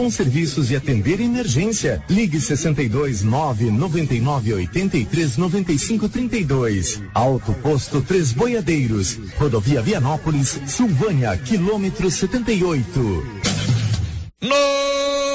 com serviços e atender emergência. Ligue 62 9 99 83 95 32. Alto Posto Três Boiadeiros. Rodovia Vianópolis, Silvânia, quilômetro 78.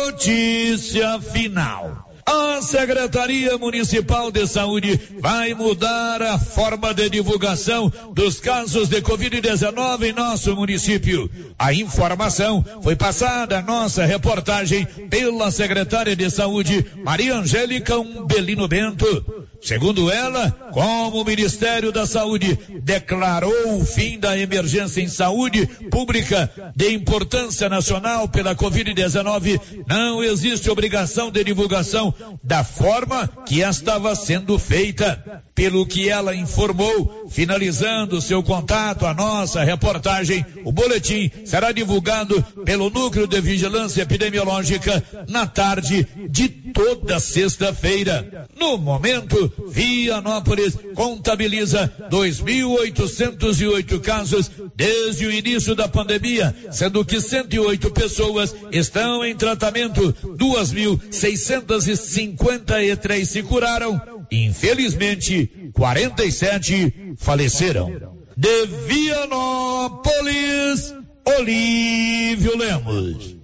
Notícia final. A Secretaria Municipal de Saúde vai mudar a forma de divulgação dos casos de Covid-19 em nosso município. A informação foi passada à nossa reportagem pela secretária de Saúde, Maria Angélica Umbelino Bento. Segundo ela, como o Ministério da Saúde declarou o fim da emergência em saúde pública de importância nacional pela Covid-19, não existe obrigação de divulgação da forma que estava sendo feita. Pelo que ela informou, finalizando seu contato à nossa reportagem, o boletim será divulgado pelo Núcleo de Vigilância Epidemiológica na tarde de toda sexta-feira. No momento, Vianópolis contabiliza 2.808 casos desde o início da pandemia, sendo que 108 pessoas estão em tratamento, 2.653 se curaram. Infelizmente, 47 faleceram. De Vianópolis, Olívio Lemos.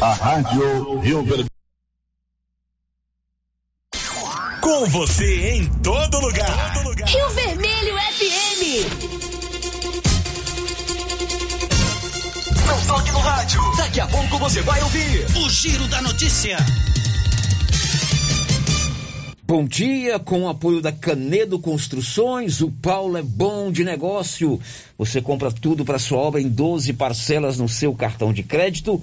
A Rádio Rio Verde. Com você em todo lugar. Todo lugar. Rio Vermelho FM. Não toque no rádio. Daqui a pouco você vai ouvir o Giro da Notícia. Bom dia, com o apoio da Canedo Construções, o Paulo é bom de negócio. Você compra tudo para sua obra em 12 parcelas no seu cartão de crédito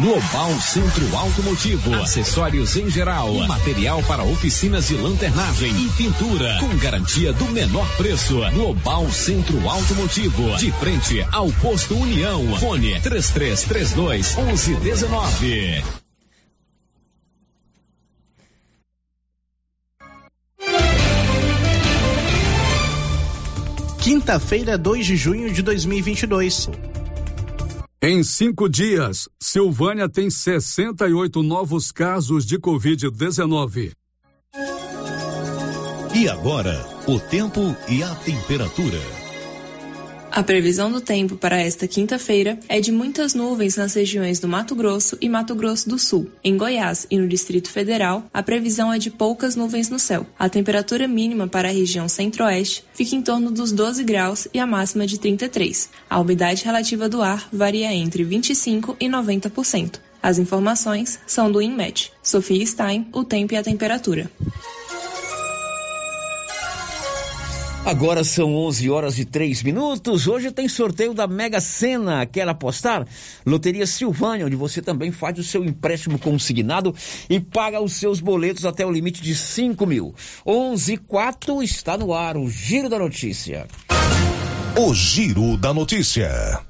Global Centro Automotivo, acessórios em geral, material para oficinas de lanternagem e pintura, com garantia do menor preço. Global Centro Automotivo, de frente ao posto União. Fone 3332 1119. Quinta-feira, 2 de junho de 2022. Em cinco dias, Silvânia tem 68 novos casos de Covid-19. E agora, o tempo e a temperatura. A previsão do tempo para esta quinta-feira é de muitas nuvens nas regiões do Mato Grosso e Mato Grosso do Sul. Em Goiás e no Distrito Federal, a previsão é de poucas nuvens no céu. A temperatura mínima para a região centro-oeste fica em torno dos 12 graus e a máxima de 33. A umidade relativa do ar varia entre 25 e 90%. As informações são do INMET. Sofia Stein, o tempo e a temperatura. Agora são 11 horas e 3 minutos. Hoje tem sorteio da Mega Sena. Quer apostar? Loteria Silvânia, onde você também faz o seu empréstimo consignado e paga os seus boletos até o limite de 5 mil. 11 e 4 está no ar o Giro da Notícia. O Giro da Notícia.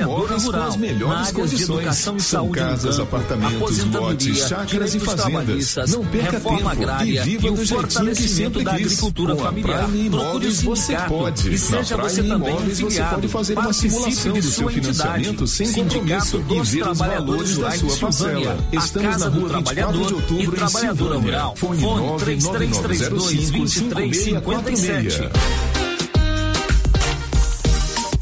rural na área de educação e saúde casas, campo, apartamentos, lotes, chácaras e fazendas. Não perca tempo agrária e viva e o do jeitinho que fortalecimento sempre da agricultura Com familiar. Prime Imóveis você pode. e seja Na você também Imóveis você afiliado. pode fazer uma simulação do seu financiamento sem Sindicato compromisso e ver os Trabalhadores valores da sua parcela. Estamos na rua 24 de outubro e em Trabalhadora Silvânia. Rural. Fone Fone 3332 2357.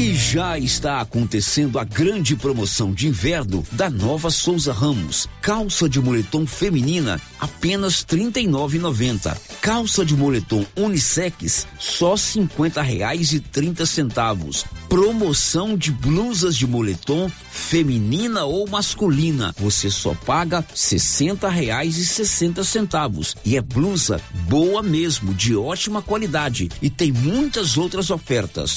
E já está acontecendo a grande promoção de inverno da Nova Souza Ramos. Calça de moletom feminina apenas R$ 39,90. Calça de moletom unissex só 50 reais e 30 centavos. Promoção de blusas de moletom feminina ou masculina. Você só paga 60 reais e 60 centavos. E é blusa boa mesmo, de ótima qualidade. E tem muitas outras ofertas.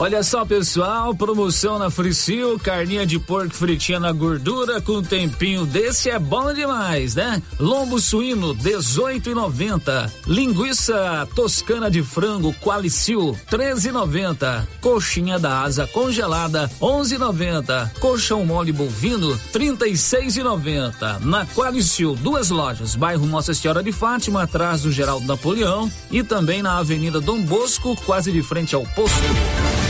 Olha só, pessoal, promoção na Fricil, carninha de porco fritinha na gordura com tempinho desse é bom demais, né? Lombo suíno 18,90. Linguiça toscana de frango Qualicil 13,90. Coxinha da asa congelada 11,90. Colchão mole bovino 36,90. Na Qualicil, duas lojas, bairro Nossa Senhora de Fátima, atrás do Geraldo Napoleão e também na Avenida Dom Bosco, quase de frente ao posto.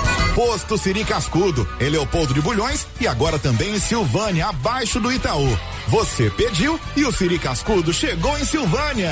Posto Siri Cascudo, em Leopoldo de Bulhões e agora também em Silvânia, abaixo do Itaú. Você pediu e o Siri Cascudo chegou em Silvânia.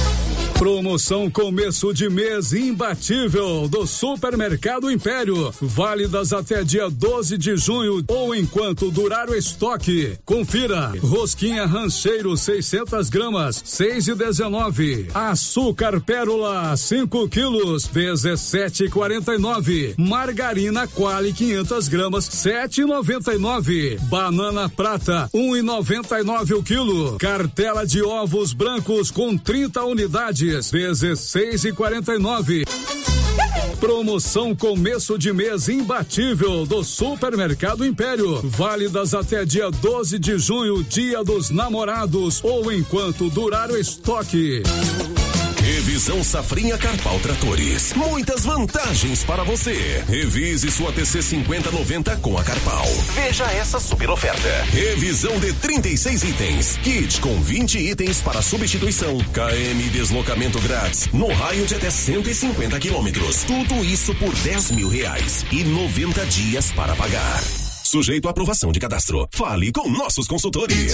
Promoção começo de mês imbatível do Supermercado Império. Válidas até dia 12 de junho ou enquanto durar o estoque. Confira. Rosquinha rancheiro 600 gramas, 6 e 19. Açúcar pérola 5 quilos, 17,49. Margarina Quali 500 gramas, 7,99. Banana prata 1,99 o quilo. Cartela de ovos brancos com 30 unidades. 16 e 49. Promoção começo de mês imbatível do Supermercado Império. Válidas até dia 12 de junho, dia dos namorados ou enquanto durar o estoque. Revisão Safrinha Carpal Tratores. Muitas vantagens para você. Revise sua TC 5090 com a Carpal. Veja essa super oferta. Revisão de 36 itens. Kit com 20 itens para substituição. KM deslocamento grátis. No raio de até 150 quilômetros. Tudo isso por 10 mil reais. E 90 dias para pagar. Sujeito à aprovação de cadastro. Fale com nossos consultores.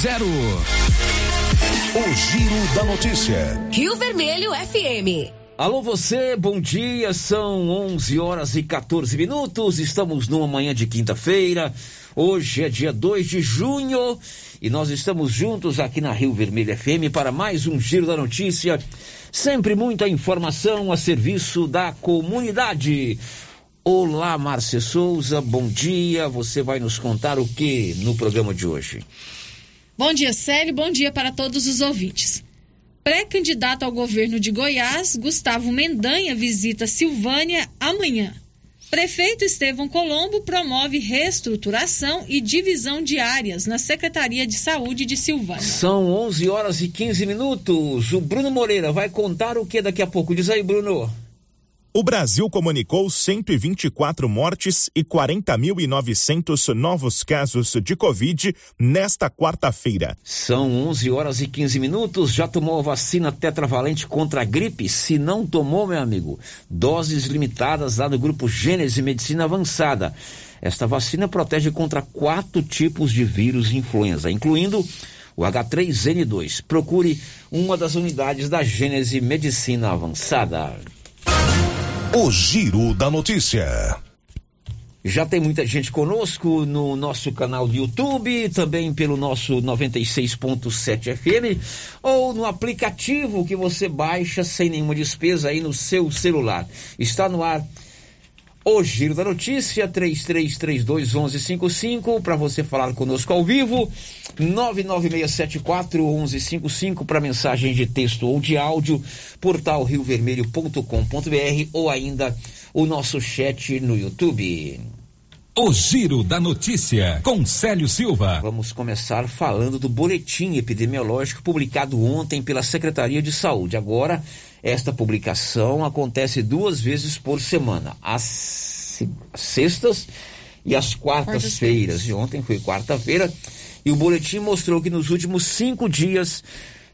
zero. O Giro da Notícia. Rio Vermelho FM. Alô você, bom dia, são 11 horas e 14 minutos, estamos numa manhã de quinta-feira, hoje é dia 2 de junho e nós estamos juntos aqui na Rio Vermelho FM para mais um Giro da Notícia, sempre muita informação a serviço da comunidade. Olá, Márcia Souza, bom dia, você vai nos contar o que no programa de hoje? Bom dia, Célio, bom dia para todos os ouvintes. Pré-candidato ao governo de Goiás, Gustavo Mendanha visita Silvânia amanhã. Prefeito Estevão Colombo promove reestruturação e divisão de áreas na Secretaria de Saúde de Silvânia. São 11 horas e 15 minutos. O Bruno Moreira vai contar o que daqui a pouco. Diz aí, Bruno. O Brasil comunicou 124 mortes e 40.900 novos casos de Covid nesta quarta-feira. São 11 horas e 15 minutos. Já tomou a vacina tetravalente contra a gripe? Se não tomou, meu amigo, doses limitadas lá no grupo Gênese Medicina Avançada. Esta vacina protege contra quatro tipos de vírus influenza, incluindo o H3N2. Procure uma das unidades da Gênese Medicina Avançada. O Giro da Notícia. Já tem muita gente conosco no nosso canal do YouTube, também pelo nosso 96.7 FM, ou no aplicativo que você baixa sem nenhuma despesa aí no seu celular. Está no ar o Giro da Notícia, 33321155, para você falar conosco ao vivo, 996741155 para mensagem de texto ou de áudio, portal riovermelho.com.br ou ainda o nosso chat no YouTube. O Giro da Notícia, com Célio Silva. Vamos começar falando do boletim epidemiológico publicado ontem pela Secretaria de Saúde. Agora, esta publicação acontece duas vezes por semana, às sextas e às quartas-feiras. E ontem foi quarta-feira. E o boletim mostrou que nos últimos cinco dias,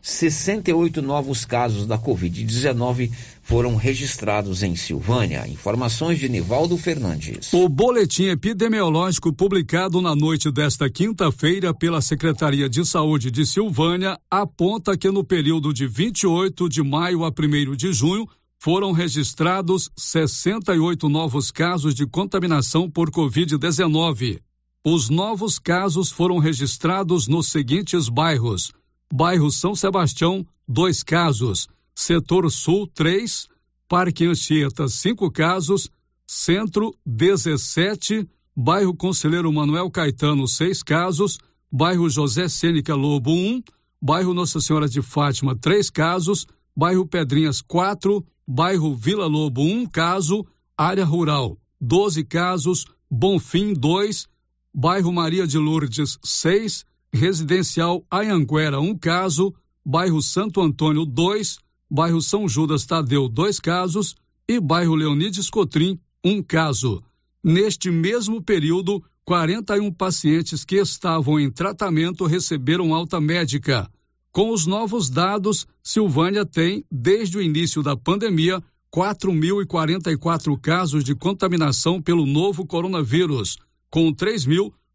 68 novos casos da Covid-19 foram registrados em Silvânia. Informações de Nivaldo Fernandes. O boletim epidemiológico publicado na noite desta quinta-feira pela Secretaria de Saúde de Silvânia aponta que no período de 28 de maio a 1 de junho foram registrados 68 novos casos de contaminação por Covid-19. Os novos casos foram registrados nos seguintes bairros: Bairro São Sebastião, dois casos. Setor Sul, três. Parque Anchieta, cinco casos. Centro, 17. Bairro Conselheiro Manuel Caetano, seis casos. Bairro José Sênica Lobo, um. Bairro Nossa Senhora de Fátima, três casos. Bairro Pedrinhas, quatro. Bairro Vila Lobo, um caso. Área Rural, 12 casos. Bonfim, dois. Bairro Maria de Lourdes, seis. Residencial Anhanguera, um caso. Bairro Santo Antônio, dois. Bairro São Judas Tadeu, dois casos. E bairro Leonides Cotrim, um caso. Neste mesmo período, 41 pacientes que estavam em tratamento receberam alta médica. Com os novos dados, Silvânia tem, desde o início da pandemia, 4.044 casos de contaminação pelo novo coronavírus, com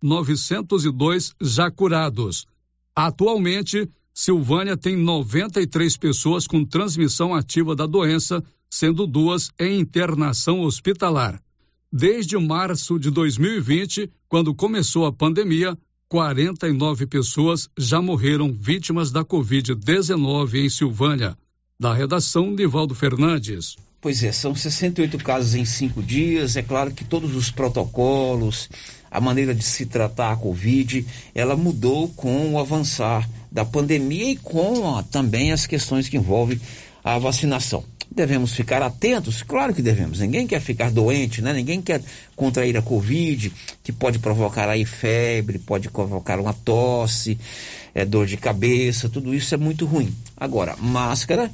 3.902 já curados. Atualmente, Silvânia tem 93 pessoas com transmissão ativa da doença, sendo duas em internação hospitalar. Desde março de 2020, quando começou a pandemia, 49 pessoas já morreram vítimas da Covid-19 em Silvânia. Da redação, Nivaldo Fernandes. Pois é, são 68 casos em cinco dias. É claro que todos os protocolos, a maneira de se tratar a Covid, ela mudou com o avançar da pandemia e com também as questões que envolvem a vacinação. Devemos ficar atentos? Claro que devemos. Ninguém quer ficar doente, né? Ninguém quer contrair a Covid, que pode provocar aí febre, pode provocar uma tosse, é, dor de cabeça, tudo isso é muito ruim. Agora, máscara, a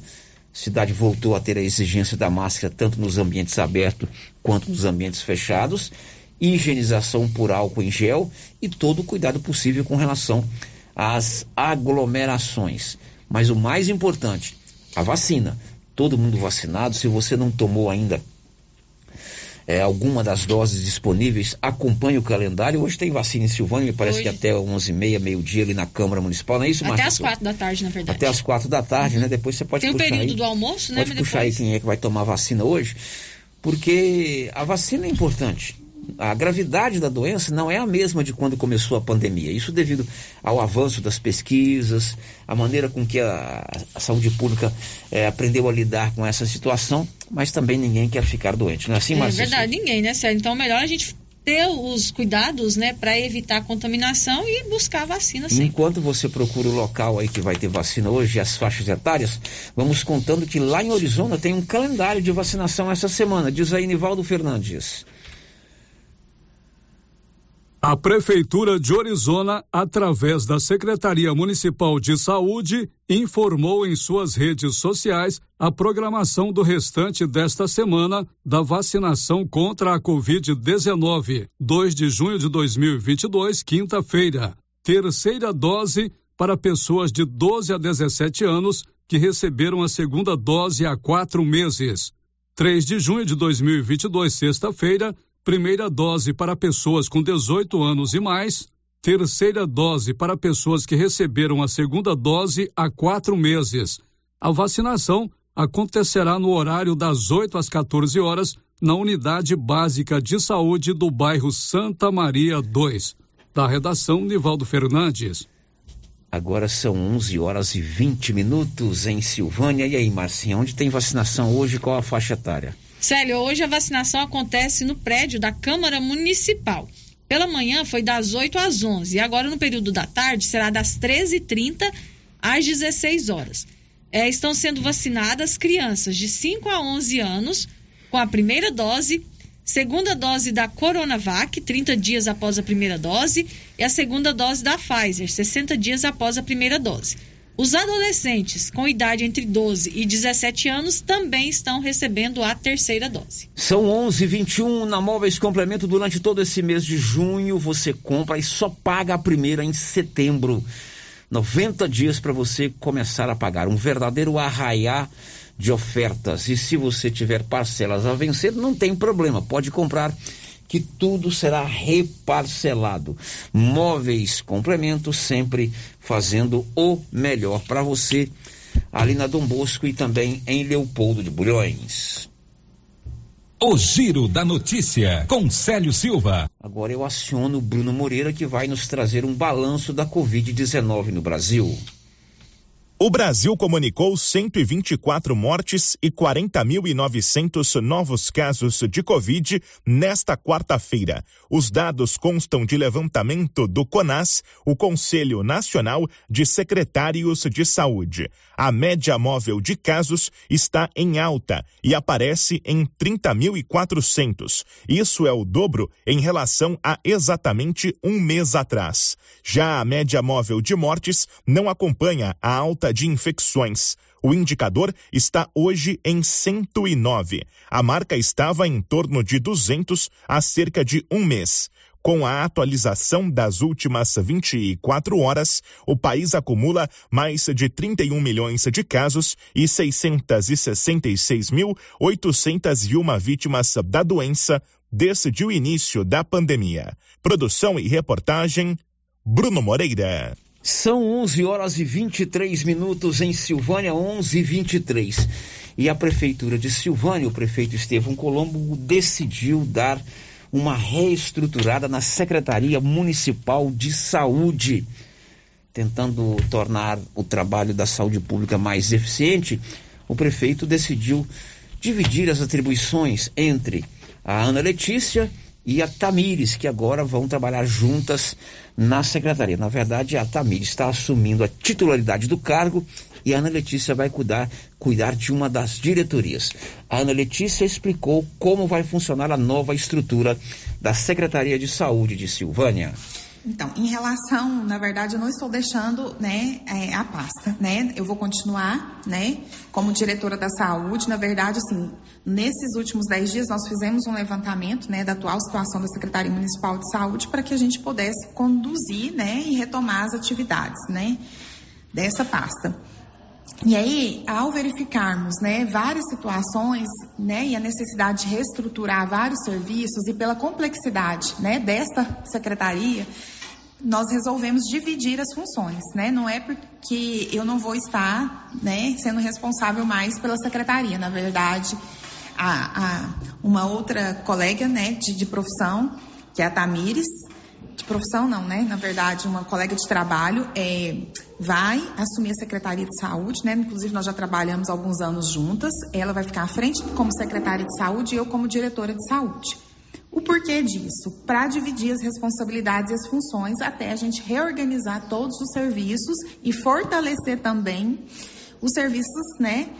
cidade voltou a ter a exigência da máscara tanto nos ambientes abertos quanto nos ambientes fechados, higienização por álcool em gel e todo o cuidado possível com relação às aglomerações. Mas o mais importante, a vacina todo mundo vacinado. Se você não tomou ainda é, alguma das doses disponíveis, acompanhe o calendário. Hoje tem vacina em Silvânia, me parece Hoje. que até 11h30, meio-dia ali na Câmara Municipal, não é isso, Até às quatro da tarde, na verdade. Até às quatro da tarde, uhum. né? Depois você pode tem puxar Tem o período aí, do almoço, né? Pode puxar depois... aí quem é que vai tomar vacina hoje, porque a vacina é importante a gravidade da doença não é a mesma de quando começou a pandemia. Isso devido ao avanço das pesquisas, a maneira com que a, a saúde pública é, aprendeu a lidar com essa situação, mas também ninguém quer ficar doente, não é assim, Marcia? É verdade, ninguém, né, Sérgio? Então, melhor a gente ter os cuidados, né, para evitar a contaminação e buscar a vacina sim. Enquanto você procura o local aí que vai ter vacina hoje, as faixas etárias, vamos contando que lá em Arizona tem um calendário de vacinação essa semana, diz aí Nivaldo Fernandes. A Prefeitura de Orizona, através da Secretaria Municipal de Saúde, informou em suas redes sociais a programação do restante desta semana da vacinação contra a Covid-19, 2 de junho de 2022, quinta-feira. Terceira dose para pessoas de 12 a 17 anos que receberam a segunda dose há quatro meses. 3 de junho de 2022, sexta-feira, primeira dose para pessoas com 18 anos e mais, terceira dose para pessoas que receberam a segunda dose há quatro meses. A vacinação acontecerá no horário das 8 às 14 horas na Unidade Básica de Saúde do bairro Santa Maria 2. Da redação, Nivaldo Fernandes. Agora são 11 horas e 20 minutos em Silvânia. E aí, Marcinha, onde tem vacinação hoje? Qual a faixa etária? Célio, hoje a vacinação acontece no prédio da Câmara Municipal. Pela manhã foi das 8 às 11 e agora no período da tarde será das 13h30 às 16 horas. É, estão sendo vacinadas crianças de 5 a 11 anos com a primeira dose, segunda dose da Coronavac, 30 dias após a primeira dose, e a segunda dose da Pfizer, 60 dias após a primeira dose. Os adolescentes com idade entre 12 e 17 anos também estão recebendo a terceira dose. São 11:21 na Móveis Complemento durante todo esse mês de junho você compra e só paga a primeira em setembro. 90 dias para você começar a pagar um verdadeiro arraiar de ofertas. E se você tiver parcelas a vencer, não tem problema, pode comprar que tudo será reparcelado. Móveis Complemento sempre fazendo o melhor para você ali na Dom Bosco e também em Leopoldo de Bulhões. O Giro da Notícia, com Célio Silva. Agora eu aciono o Bruno Moreira que vai nos trazer um balanço da Covid-19 no Brasil. O Brasil comunicou 124 mortes e 40.900 novos casos de Covid nesta quarta-feira. Os dados constam de levantamento do CONAS, o Conselho Nacional de Secretários de Saúde. A média móvel de casos está em alta e aparece em 30.400. Isso é o dobro em relação a exatamente um mês atrás. Já a média móvel de mortes não acompanha a alta de infecções. O indicador está hoje em 109. A marca estava em torno de 200 há cerca de um mês. Com a atualização das últimas 24 horas, o país acumula mais de 31 milhões de casos e 666.801 vítimas da doença desde o início da pandemia. Produção e reportagem Bruno Moreira. São 11 horas e 23 minutos em Silvânia, 11 e 23. E a prefeitura de Silvânia, o prefeito Estevão Colombo, decidiu dar uma reestruturada na Secretaria Municipal de Saúde, tentando tornar o trabalho da saúde pública mais eficiente. O prefeito decidiu dividir as atribuições entre a Ana Letícia e a Tamires, que agora vão trabalhar juntas na secretaria. Na verdade, a Tamires está assumindo a titularidade do cargo e a Ana Letícia vai cuidar, cuidar de uma das diretorias. A Ana Letícia explicou como vai funcionar a nova estrutura da Secretaria de Saúde de Silvânia. Então, em relação, na verdade, eu não estou deixando, né, é, a pasta, né? Eu vou continuar, né, como diretora da saúde. Na verdade, assim, nesses últimos dez dias nós fizemos um levantamento, né, da atual situação da Secretaria Municipal de Saúde para que a gente pudesse conduzir, né, e retomar as atividades, né, dessa pasta. E aí, ao verificarmos né, várias situações né, e a necessidade de reestruturar vários serviços e pela complexidade né, desta secretaria, nós resolvemos dividir as funções, né? Não é porque eu não vou estar, né, sendo responsável mais pela secretaria. Na verdade, a, a uma outra colega, né, de, de profissão, que é a Tamires, de profissão não, né? Na verdade, uma colega de trabalho é, vai assumir a Secretaria de Saúde, né? Inclusive, nós já trabalhamos alguns anos juntas. Ela vai ficar à frente como secretária de saúde e eu como diretora de saúde. O porquê disso? Para dividir as responsabilidades e as funções até a gente reorganizar todos os serviços e fortalecer também os serviços, né,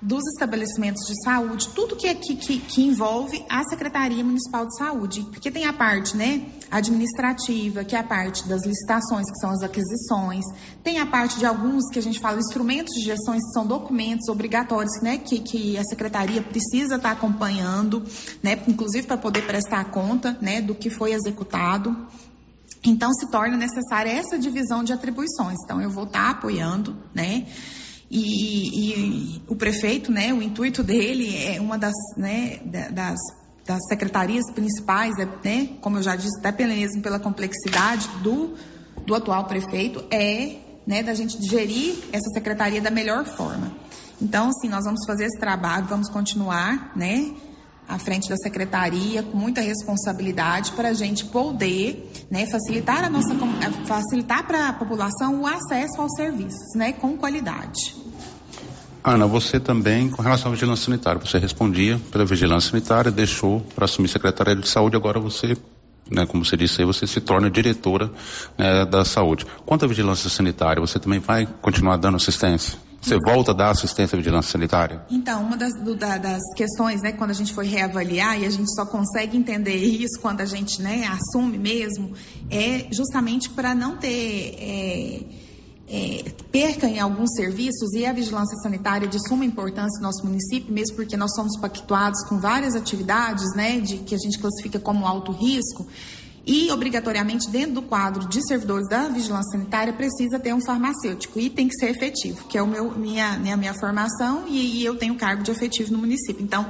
dos estabelecimentos de saúde, tudo que, que, que, que, envolve a Secretaria Municipal de Saúde. Porque tem a parte né, administrativa, que é a parte das licitações, que são as aquisições, tem a parte de alguns que a gente fala instrumentos de gestão, que são documentos obrigatórios né, que, que a Secretaria precisa estar acompanhando, né, inclusive para poder prestar conta né, do que foi executado. Então, se torna necessária essa divisão de atribuições. Então, eu vou estar apoiando, né? E, e, o prefeito, né, o intuito dele é uma das, né, das, das secretarias principais, é, né, como eu já disse, até mesmo pela complexidade do, do atual prefeito, é né, da gente gerir essa secretaria da melhor forma. Então, assim, nós vamos fazer esse trabalho, vamos continuar, né, à frente da secretaria com muita responsabilidade para a gente poder, né, facilitar a nossa facilitar para a população o acesso aos serviços, né, com qualidade. Ana, você também, com relação à vigilância sanitária, você respondia pela vigilância sanitária, deixou para assumir secretaria de saúde, agora você né, como você disse aí, você se torna diretora né, da saúde. Quanto à vigilância sanitária, você também vai continuar dando assistência? Você volta a dar assistência à vigilância sanitária? Então, uma das, do, da, das questões, né, quando a gente foi reavaliar, e a gente só consegue entender isso quando a gente né, assume mesmo, é justamente para não ter é, é, perca em alguns serviços, e a vigilância sanitária é de suma importância no nosso município, mesmo porque nós somos pactuados com várias atividades né, de, que a gente classifica como alto risco. E, obrigatoriamente, dentro do quadro de servidores da vigilância sanitária, precisa ter um farmacêutico e tem que ser efetivo, que é o meu, minha, minha, minha formação e, e eu tenho cargo de efetivo no município. Então,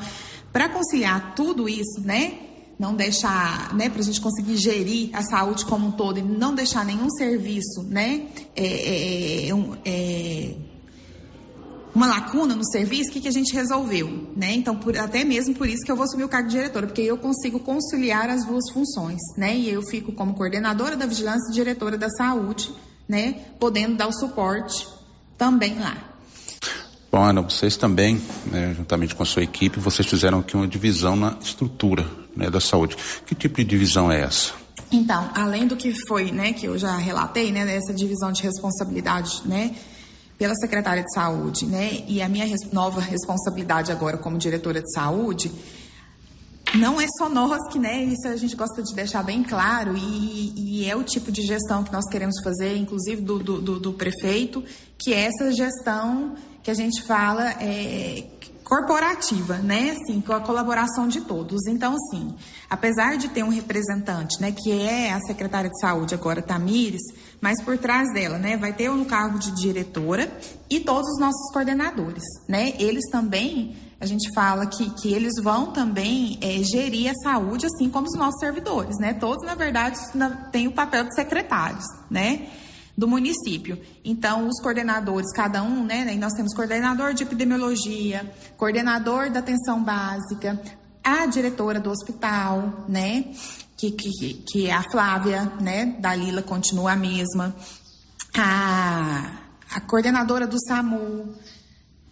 para conciliar tudo isso, né, não deixar, né, para a gente conseguir gerir a saúde como um todo e não deixar nenhum serviço, né, é, é, é, é uma lacuna no serviço, o que, que a gente resolveu? Né? Então, por, até mesmo por isso que eu vou assumir o cargo de diretora, porque eu consigo conciliar as duas funções, né? E eu fico como coordenadora da vigilância e diretora da saúde, né? Podendo dar o suporte também lá. Bom, Ana, vocês também, né, juntamente com a sua equipe, vocês fizeram aqui uma divisão na estrutura né, da saúde. Que tipo de divisão é essa? Então, além do que foi, né, que eu já relatei, né, dessa divisão de responsabilidade, né, pela secretária de saúde, né? E a minha nova responsabilidade agora como diretora de saúde não é só nós que, né? Isso a gente gosta de deixar bem claro e, e é o tipo de gestão que nós queremos fazer, inclusive do, do, do, do prefeito, que é essa gestão que a gente fala é, corporativa, né? Assim, com a colaboração de todos. Então, assim, apesar de ter um representante, né, que é a secretária de saúde agora, Tamires, mas por trás dela, né, vai ter o cargo de diretora e todos os nossos coordenadores, né? Eles também, a gente fala que, que eles vão também é, gerir a saúde, assim como os nossos servidores, né? Todos, na verdade, têm o papel de secretários, né? do município. Então, os coordenadores, cada um, né? Nós temos coordenador de epidemiologia, coordenador da atenção básica, a diretora do hospital, né? Que, que, que é a Flávia, né? Da Lila continua a mesma. A, a coordenadora do SAMU,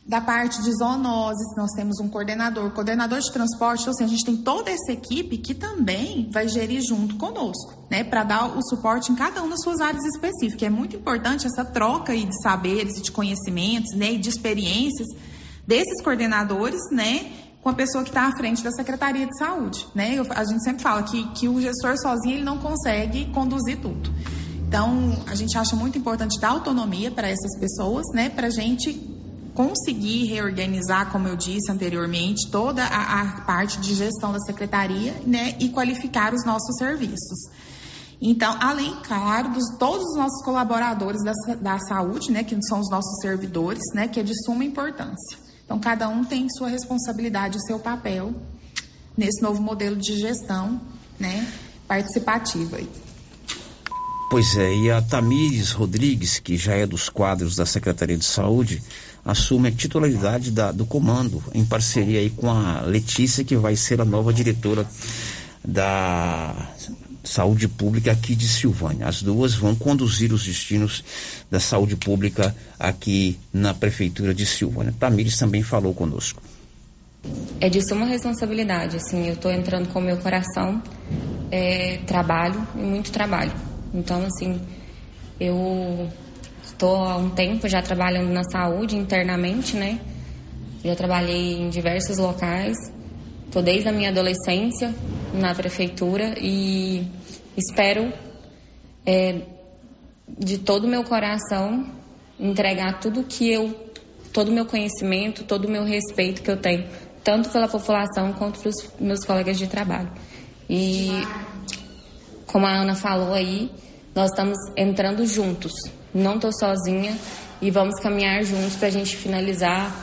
da parte de zoonoses, nós temos um coordenador, coordenador de transporte, então assim, a gente tem toda essa equipe que também vai gerir junto conosco, né, para dar o suporte em cada uma das suas áreas específicas. É muito importante essa troca aí de saberes e de conhecimentos, né, e de experiências desses coordenadores, né, com a pessoa que está à frente da Secretaria de Saúde, né? Eu, a gente sempre fala que, que o gestor sozinho ele não consegue conduzir tudo. Então, a gente acha muito importante dar autonomia para essas pessoas, né, para a gente conseguir reorganizar, como eu disse anteriormente, toda a, a parte de gestão da secretaria né, e qualificar os nossos serviços. Então, além, claro, dos todos os nossos colaboradores da, da saúde, né, que são os nossos servidores, né, que é de suma importância. Então, cada um tem sua responsabilidade, seu papel nesse novo modelo de gestão, né, participativa. Pois é, e a Tamires Rodrigues, que já é dos quadros da Secretaria de Saúde, assume a titularidade da, do comando, em parceria aí com a Letícia, que vai ser a nova diretora da Saúde Pública aqui de Silvânia. As duas vão conduzir os destinos da saúde pública aqui na Prefeitura de Silvânia. Tamires também falou conosco. É de suma responsabilidade, assim, eu estou entrando com o meu coração, é, trabalho e muito trabalho então, assim, eu estou há um tempo já trabalhando na saúde internamente, né? Já trabalhei em diversos locais. Estou desde a minha adolescência na prefeitura e espero, é, de todo o meu coração, entregar tudo que eu, todo o meu conhecimento, todo o meu respeito que eu tenho, tanto pela população quanto para os meus colegas de trabalho. E como a Ana falou aí, nós estamos entrando juntos. Não estou sozinha e vamos caminhar juntos para a gente finalizar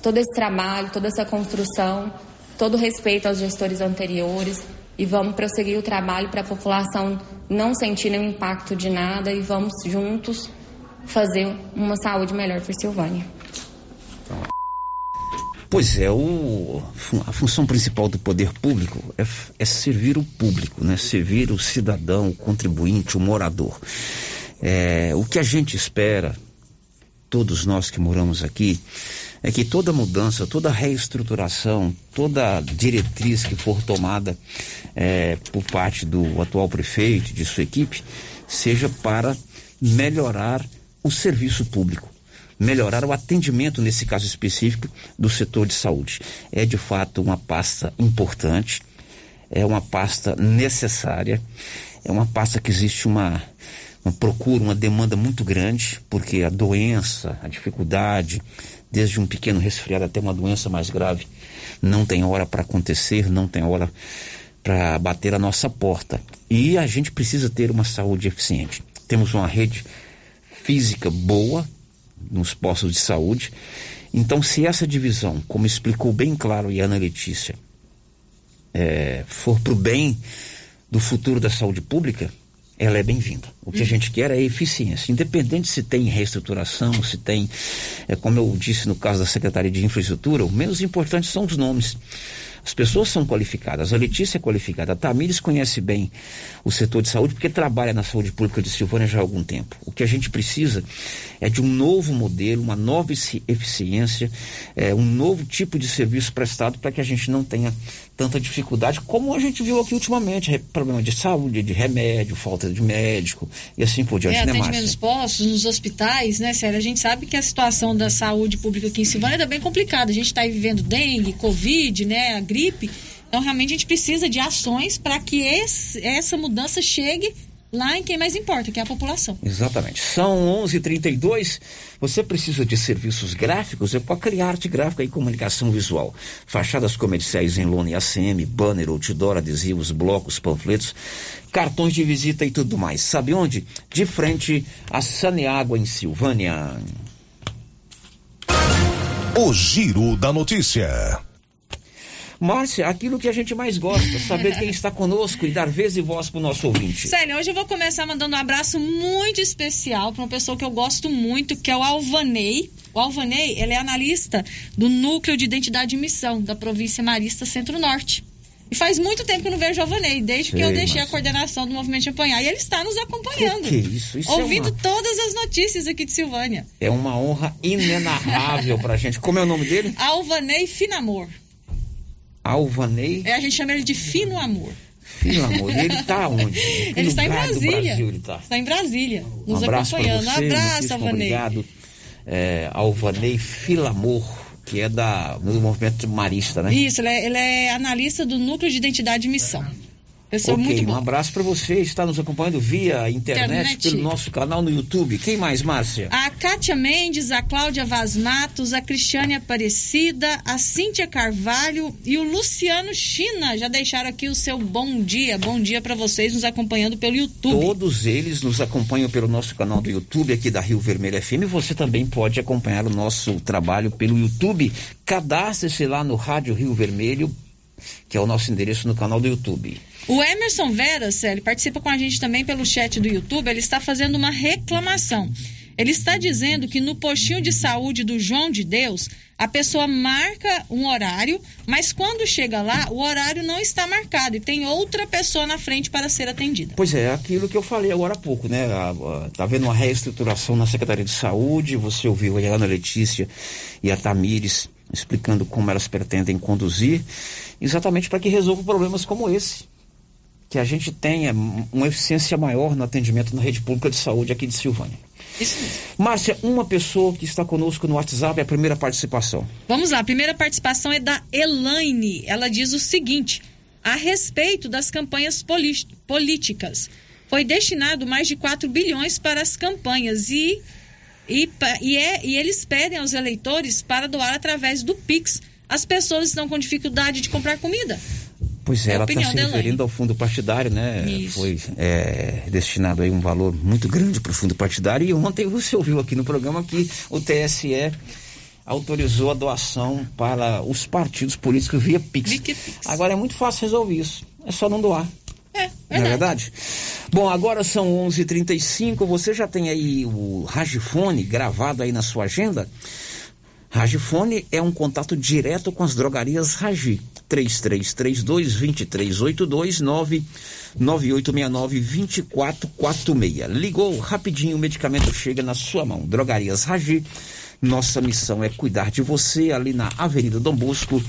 todo esse trabalho, toda essa construção, todo respeito aos gestores anteriores e vamos prosseguir o trabalho para a população não sentir nenhum impacto de nada e vamos juntos fazer uma saúde melhor para Silvânia. Pois é, o, a função principal do poder público é, é, servir o público, né? servir o cidadão, o contribuinte, o morador. É, o que a gente espera, todos nós que moramos aqui, é que toda mudança, toda reestruturação, toda diretriz que for tomada é, por parte do atual prefeito, de sua equipe, seja para melhorar o serviço público melhorar o atendimento, nesse caso específico, do setor de saúde. É de fato uma pasta importante, é uma pasta necessária, é uma pasta que existe uma, uma procura, uma demanda muito grande, porque a doença, a dificuldade, desde um pequeno resfriado até uma doença mais grave, não tem hora para acontecer, não tem hora para bater a nossa porta. E a gente precisa ter uma saúde eficiente. Temos uma rede física boa, nos postos de saúde. Então, se essa divisão, como explicou bem claro a Ana Letícia, é, for para o bem do futuro da saúde pública, ela é bem-vinda. O que a gente quer é eficiência, independente se tem reestruturação, se tem, é, como eu disse no caso da Secretaria de Infraestrutura, o menos importante são os nomes. As pessoas são qualificadas. A Letícia é qualificada. A Tamires conhece bem o setor de saúde porque trabalha na saúde pública de Silvânia já há algum tempo. O que a gente precisa é de um novo modelo, uma nova eficiência, é, um novo tipo de serviço prestado para que a gente não tenha tanta dificuldade como a gente viu aqui ultimamente. Problema de saúde, de remédio, falta de médico e assim por diante, é, né, atendimento nos postos, nos hospitais, né, Sério? A gente sabe que a situação da saúde pública aqui em Silvânia é bem complicada. A gente está vivendo dengue, covid, né, a gripe. Então, realmente, a gente precisa de ações para que esse, essa mudança chegue lá em quem mais importa, que é a população. Exatamente. São 11:32. Você precisa de serviços gráficos? É com a Criarte Gráfica e Comunicação Visual. Fachadas comerciais em lona e ACM, banner, outdoor, adesivos, blocos, panfletos, cartões de visita e tudo mais. Sabe onde? De frente a Saneágua, em Silvânia. O Giro da Notícia. Márcia, aquilo que a gente mais gosta, saber quem está conosco e dar vez e voz para o nosso ouvinte. Sério, hoje eu vou começar mandando um abraço muito especial para uma pessoa que eu gosto muito, que é o Alvanei. O Alvanei, ele é analista do Núcleo de Identidade e Missão da província Marista Centro-Norte. E faz muito tempo que eu não vejo o Alvanei, desde Sei, que eu deixei mas... a coordenação do Movimento de Apanhar. E ele está nos acompanhando. Que, que isso? isso ouvindo é uma... todas as notícias aqui de Silvânia. É uma honra inenarrável pra gente. Como é o nome dele? Alvanei Finamor. Alvanei. É, a gente chama ele de Fino Amor. Fino Amor. E ele está onde? Ele está em Brasília. Brasil, ele está. está em Brasília, nos um abraço acompanhando. Você, um abraço, Alvanei. Obrigado. É, Alvanei Filamor, que é da, do movimento marista, né? Isso, ele é, ele é analista do Núcleo de Identidade e Missão. Pessoa ok, muito um boa. abraço para você, está nos acompanhando via internet, Internet. pelo nosso canal no YouTube. Quem mais, Márcia? A Kátia Mendes, a Cláudia Vaz Matos, a Cristiane Aparecida, a Cíntia Carvalho e o Luciano China já deixaram aqui o seu bom dia. Bom dia para vocês nos acompanhando pelo YouTube. Todos eles nos acompanham pelo nosso canal do YouTube aqui da Rio Vermelho FM. Você também pode acompanhar o nosso trabalho pelo YouTube. Cadastre-se lá no Rádio Rio Vermelho, que é o nosso endereço no canal do YouTube. O Emerson Vera, Célio, participa com a gente também pelo chat do YouTube. Ele está fazendo uma reclamação. Ele está dizendo que no postinho de saúde do João de Deus, a pessoa marca um horário, mas quando chega lá, o horário não está marcado e tem outra pessoa na frente para ser atendida. Pois é, aquilo que eu falei agora há pouco, né? A- a- Tá havendo uma reestruturação na Secretaria de Saúde, você ouviu a Ana Letícia e a Tamires explicando como elas pretendem conduzir, exatamente para que resolvam problemas como esse. Que a gente tenha um- uma eficiência maior no atendimento na rede pública de saúde aqui de Silvânia. Isso mesmo. Márcia, uma pessoa que está conosco no WhatsApp é a primeira participação. Vamos lá, a primeira participação é da Elaine. Ela diz o seguinte: a respeito das campanhas políticas, foi destinado mais de 4 bilhões para as campanhas e, e, e, é- e eles pedem aos eleitores para doar através do Pix. As pessoas estão com dificuldade de comprar comida. Pois é, É ela está se referindo ao fundo partidário, né? Isso. Foi é, destinado aí um valor muito grande para o fundo partidário. E ontem você ouviu aqui no programa que o TSE autorizou a doação para os partidos políticos via Pix. Agora é muito fácil resolver isso. É só não doar. É, Não é verdade? Bom, agora são 11:35. h 35 Você já tem aí o Ragifone gravado aí na sua agenda? Ragifone é um contato direto com as drogarias Ragi. 3332-2382 99869-2446. Ligou rapidinho, o medicamento chega na sua mão. Drogarias Ragi. Nossa missão é cuidar de você ali na Avenida Dom Bosco,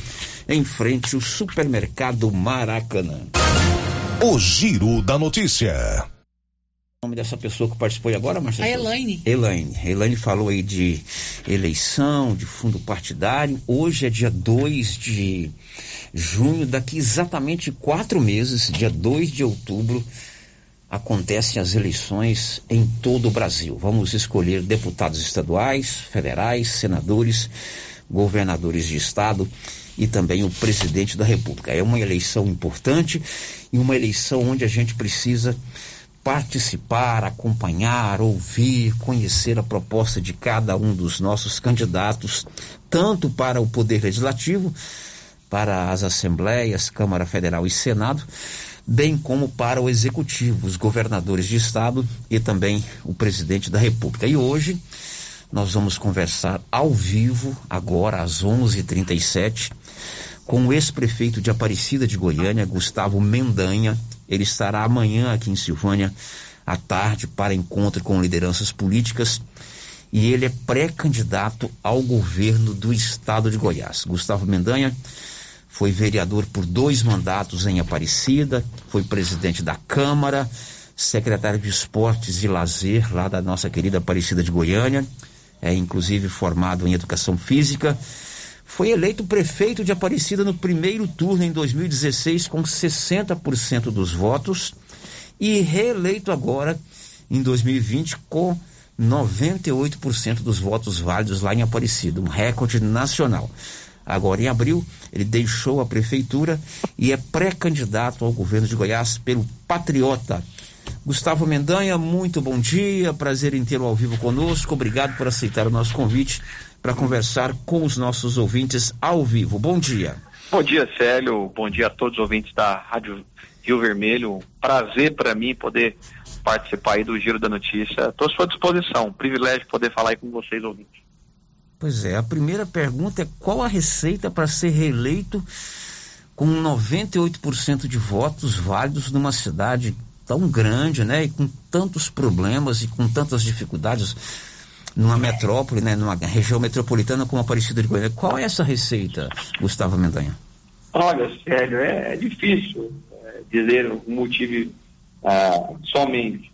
em frente ao supermercado Maracanã. O Giro da Notícia. Nome dessa pessoa que participou agora, Marcelo? A Elaine. Elaine. Elaine falou aí de eleição, de fundo partidário. Hoje é dia 2 de junho, daqui exatamente quatro meses, dia 2 de outubro, acontecem as eleições em todo o Brasil. Vamos escolher deputados estaduais, federais, senadores, governadores de estado e também o presidente da República. É uma eleição importante e uma eleição onde a gente precisa participar, acompanhar, ouvir, conhecer a proposta de cada um dos nossos candidatos, tanto para o Poder Legislativo, para as Assembleias, Câmara Federal e Senado, bem como para o Executivo, os governadores de Estado e também o presidente da República. E hoje nós vamos conversar ao vivo, agora às 11h37, com o ex-prefeito de Aparecida de Goiânia, Gustavo Mendanha. Ele estará amanhã aqui em Silvânia, à tarde, para encontro com lideranças políticas. E ele é pré-candidato ao governo do estado de Goiás. Gustavo Mendanha foi vereador por dois mandatos em Aparecida, foi presidente da Câmara, secretário de Esportes e Lazer, lá da nossa querida Aparecida de Goiânia, é inclusive formado em Educação Física. Foi eleito prefeito de Aparecida no primeiro turno em 2016 com 60% dos votos e reeleito agora em 2020 com 98% dos votos válidos lá em Aparecida, um recorde nacional. Agora, em abril, ele deixou a prefeitura e é pré-candidato ao governo de Goiás pelo Patriota. Gustavo Mendanha, muito bom dia, prazer em tê-lo ao vivo conosco. Obrigado por aceitar o nosso convite para conversar com os nossos ouvintes ao vivo. Bom dia. Bom dia, Célio. Bom dia a todos os ouvintes da Rádio Rio Vermelho. Prazer para mim poder participar aí do Giro da Notícia. Estou à sua disposição. Privilégio poder falar aí com vocês, ouvintes. Pois é, a primeira pergunta é qual a receita para ser reeleito com 98% de votos válidos numa cidade tão grande, né, e com tantos problemas e com tantas dificuldades numa metrópole, né, numa região metropolitana como Aparecida de Goiânia. Qual é essa receita, Gustavo Mendanha? Olha, Célio, é, é difícil é, dizer o motivo ah, somente.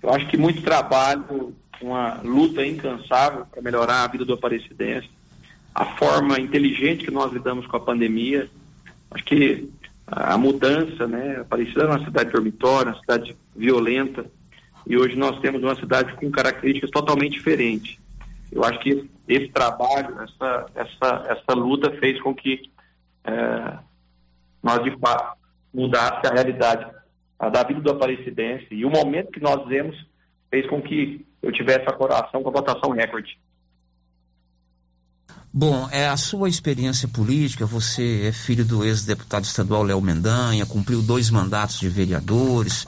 Eu acho que muito trabalho, uma luta incansável para melhorar a vida do aparecidense, a forma inteligente que nós lidamos com a pandemia. Acho que a mudança, né? Aparecida é uma cidade dormitória, uma cidade violenta, e hoje nós temos uma cidade com características totalmente diferentes. Eu acho que esse trabalho, essa, essa, essa luta fez com que é, nós, de fato, mudasse a realidade a da vida do aparecidense. E o momento que nós vemos fez com que eu tivesse a coração com a votação recorde. Bom, é a sua experiência política, você é filho do ex-deputado estadual Léo Mendanha, cumpriu dois mandatos de vereadores,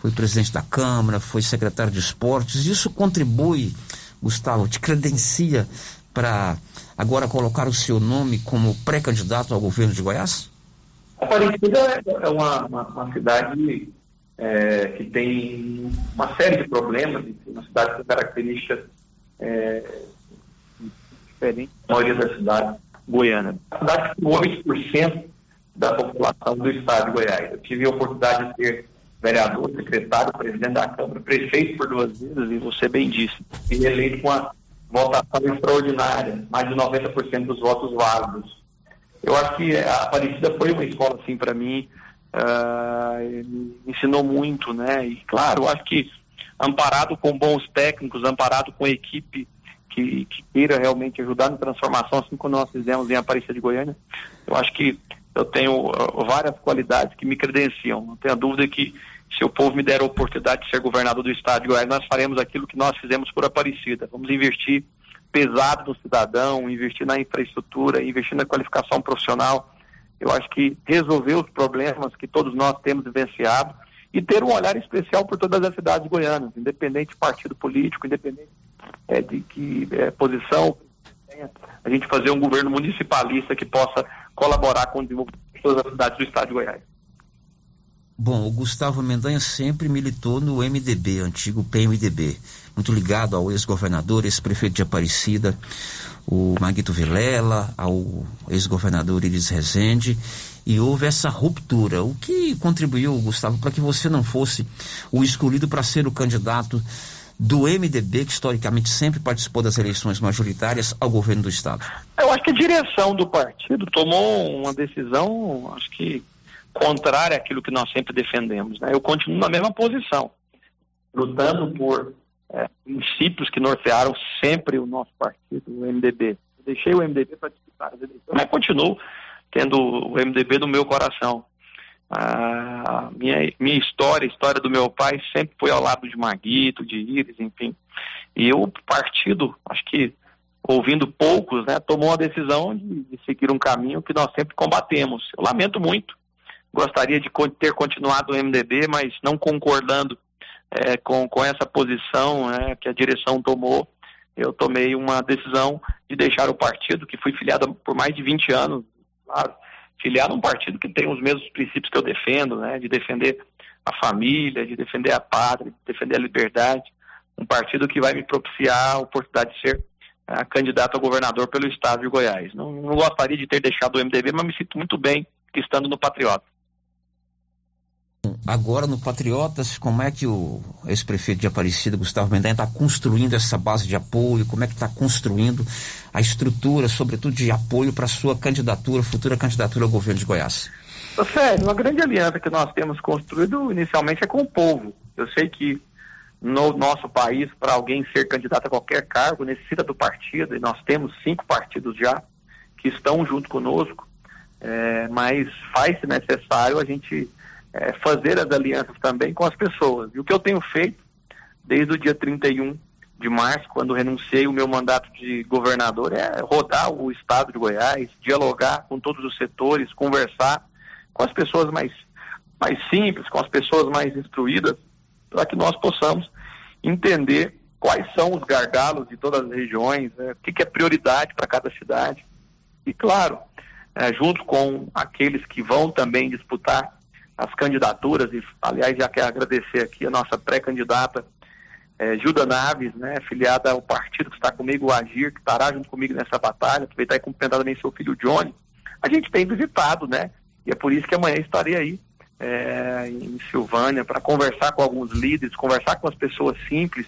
foi presidente da Câmara, foi secretário de esportes. Isso contribui, Gustavo, te credencia para agora colocar o seu nome como pré-candidato ao governo de Goiás? Aparecida é uma, uma, uma cidade é, que tem uma série de problemas, uma cidade com características é, diferentes da maioria das cidades goianas. A cidade com 8% da população do estado de Goiás. Eu tive a oportunidade de ser vereador, secretário, presidente da Câmara, prefeito por duas vezes, e você bem disse, e eleito com uma votação extraordinária, mais de 90% dos votos válidos. Eu acho que a Aparecida foi uma escola, assim, para mim, uh, me ensinou muito, né? E, claro, eu acho que amparado com bons técnicos, amparado com equipe que, que queira realmente ajudar na transformação, assim como nós fizemos em Aparecida de Goiânia, eu acho que eu tenho uh, várias qualidades que me credenciam. Não tenho dúvida que se o povo me der a oportunidade de ser governador do estado de Goiás, nós faremos aquilo que nós fizemos por Aparecida. Vamos investir pesado no cidadão, investir na infraestrutura, investir na qualificação profissional. Eu acho que resolver os problemas que todos nós temos vivenciado e ter um olhar especial por todas as cidades goianas, independente de partido político, independente é, de que é, posição a gente fazer um governo municipalista que possa colaborar com o desenvolvimento de todas as cidades do estado de Goiás. Bom, o Gustavo Mendanha sempre militou no MDB, antigo PMDB, muito ligado ao ex-governador, ex-prefeito de Aparecida, o Maguito Vilela, ao ex-governador Iris Rezende, e houve essa ruptura. O que contribuiu, Gustavo, para que você não fosse o escolhido para ser o candidato do MDB, que historicamente sempre participou das eleições majoritárias, ao governo do Estado? Eu acho que a direção do partido tomou uma decisão, acho que contrária àquilo que nós sempre defendemos. Né? Eu continuo na mesma posição, lutando por é, princípios que nortearam sempre o nosso partido, o MDB. Eu deixei o MDB para disputar as eleições, mas continuo tendo o MDB no meu coração. A minha, minha história, a história do meu pai sempre foi ao lado de Maguito, de Íris, enfim. E o partido, acho que ouvindo poucos, né, tomou a decisão de, de seguir um caminho que nós sempre combatemos. Eu lamento muito, gostaria de ter continuado o MDB, mas não concordando é, com, com essa posição né, que a direção tomou, eu tomei uma decisão de deixar o partido, que fui filiado por mais de 20 anos, claro, filiado a um partido que tem os mesmos princípios que eu defendo, né, de defender a família, de defender a pátria, de defender a liberdade, um partido que vai me propiciar a oportunidade de ser a candidato a governador pelo estado de Goiás. Não, não gostaria de ter deixado o MDB, mas me sinto muito bem estando no Patriota. Agora no Patriotas, como é que o ex-prefeito de Aparecida, Gustavo Mendanha, está construindo essa base de apoio? Como é que está construindo a estrutura, sobretudo de apoio para sua candidatura, futura candidatura ao governo de Goiás? Sério, uma grande aliança que nós temos construído inicialmente é com o povo. Eu sei que no nosso país, para alguém ser candidato a qualquer cargo, necessita do partido, e nós temos cinco partidos já que estão junto conosco, é, mas faz-se necessário a gente é, fazer as alianças também com as pessoas. E o que eu tenho feito desde o dia 31 de março, quando renunciei o meu mandato de governador, é rodar o estado de Goiás, dialogar com todos os setores, conversar com as pessoas mais, mais simples, com as pessoas mais instruídas, para que nós possamos entender quais são os gargalos de todas as regiões, né, o que, que é prioridade para cada cidade. E, claro, é, junto com aqueles que vão também disputar as candidaturas, e aliás já quero agradecer aqui a nossa pré-candidata é, Gilda Naves, né, filiada ao partido que está comigo, o Agir, que estará junto comigo nessa batalha, aproveitar e cumprimentar também seu filho Johnny, a gente tem visitado, né, e é por isso que amanhã estarei aí é, em Silvânia para conversar com alguns líderes, conversar com as pessoas simples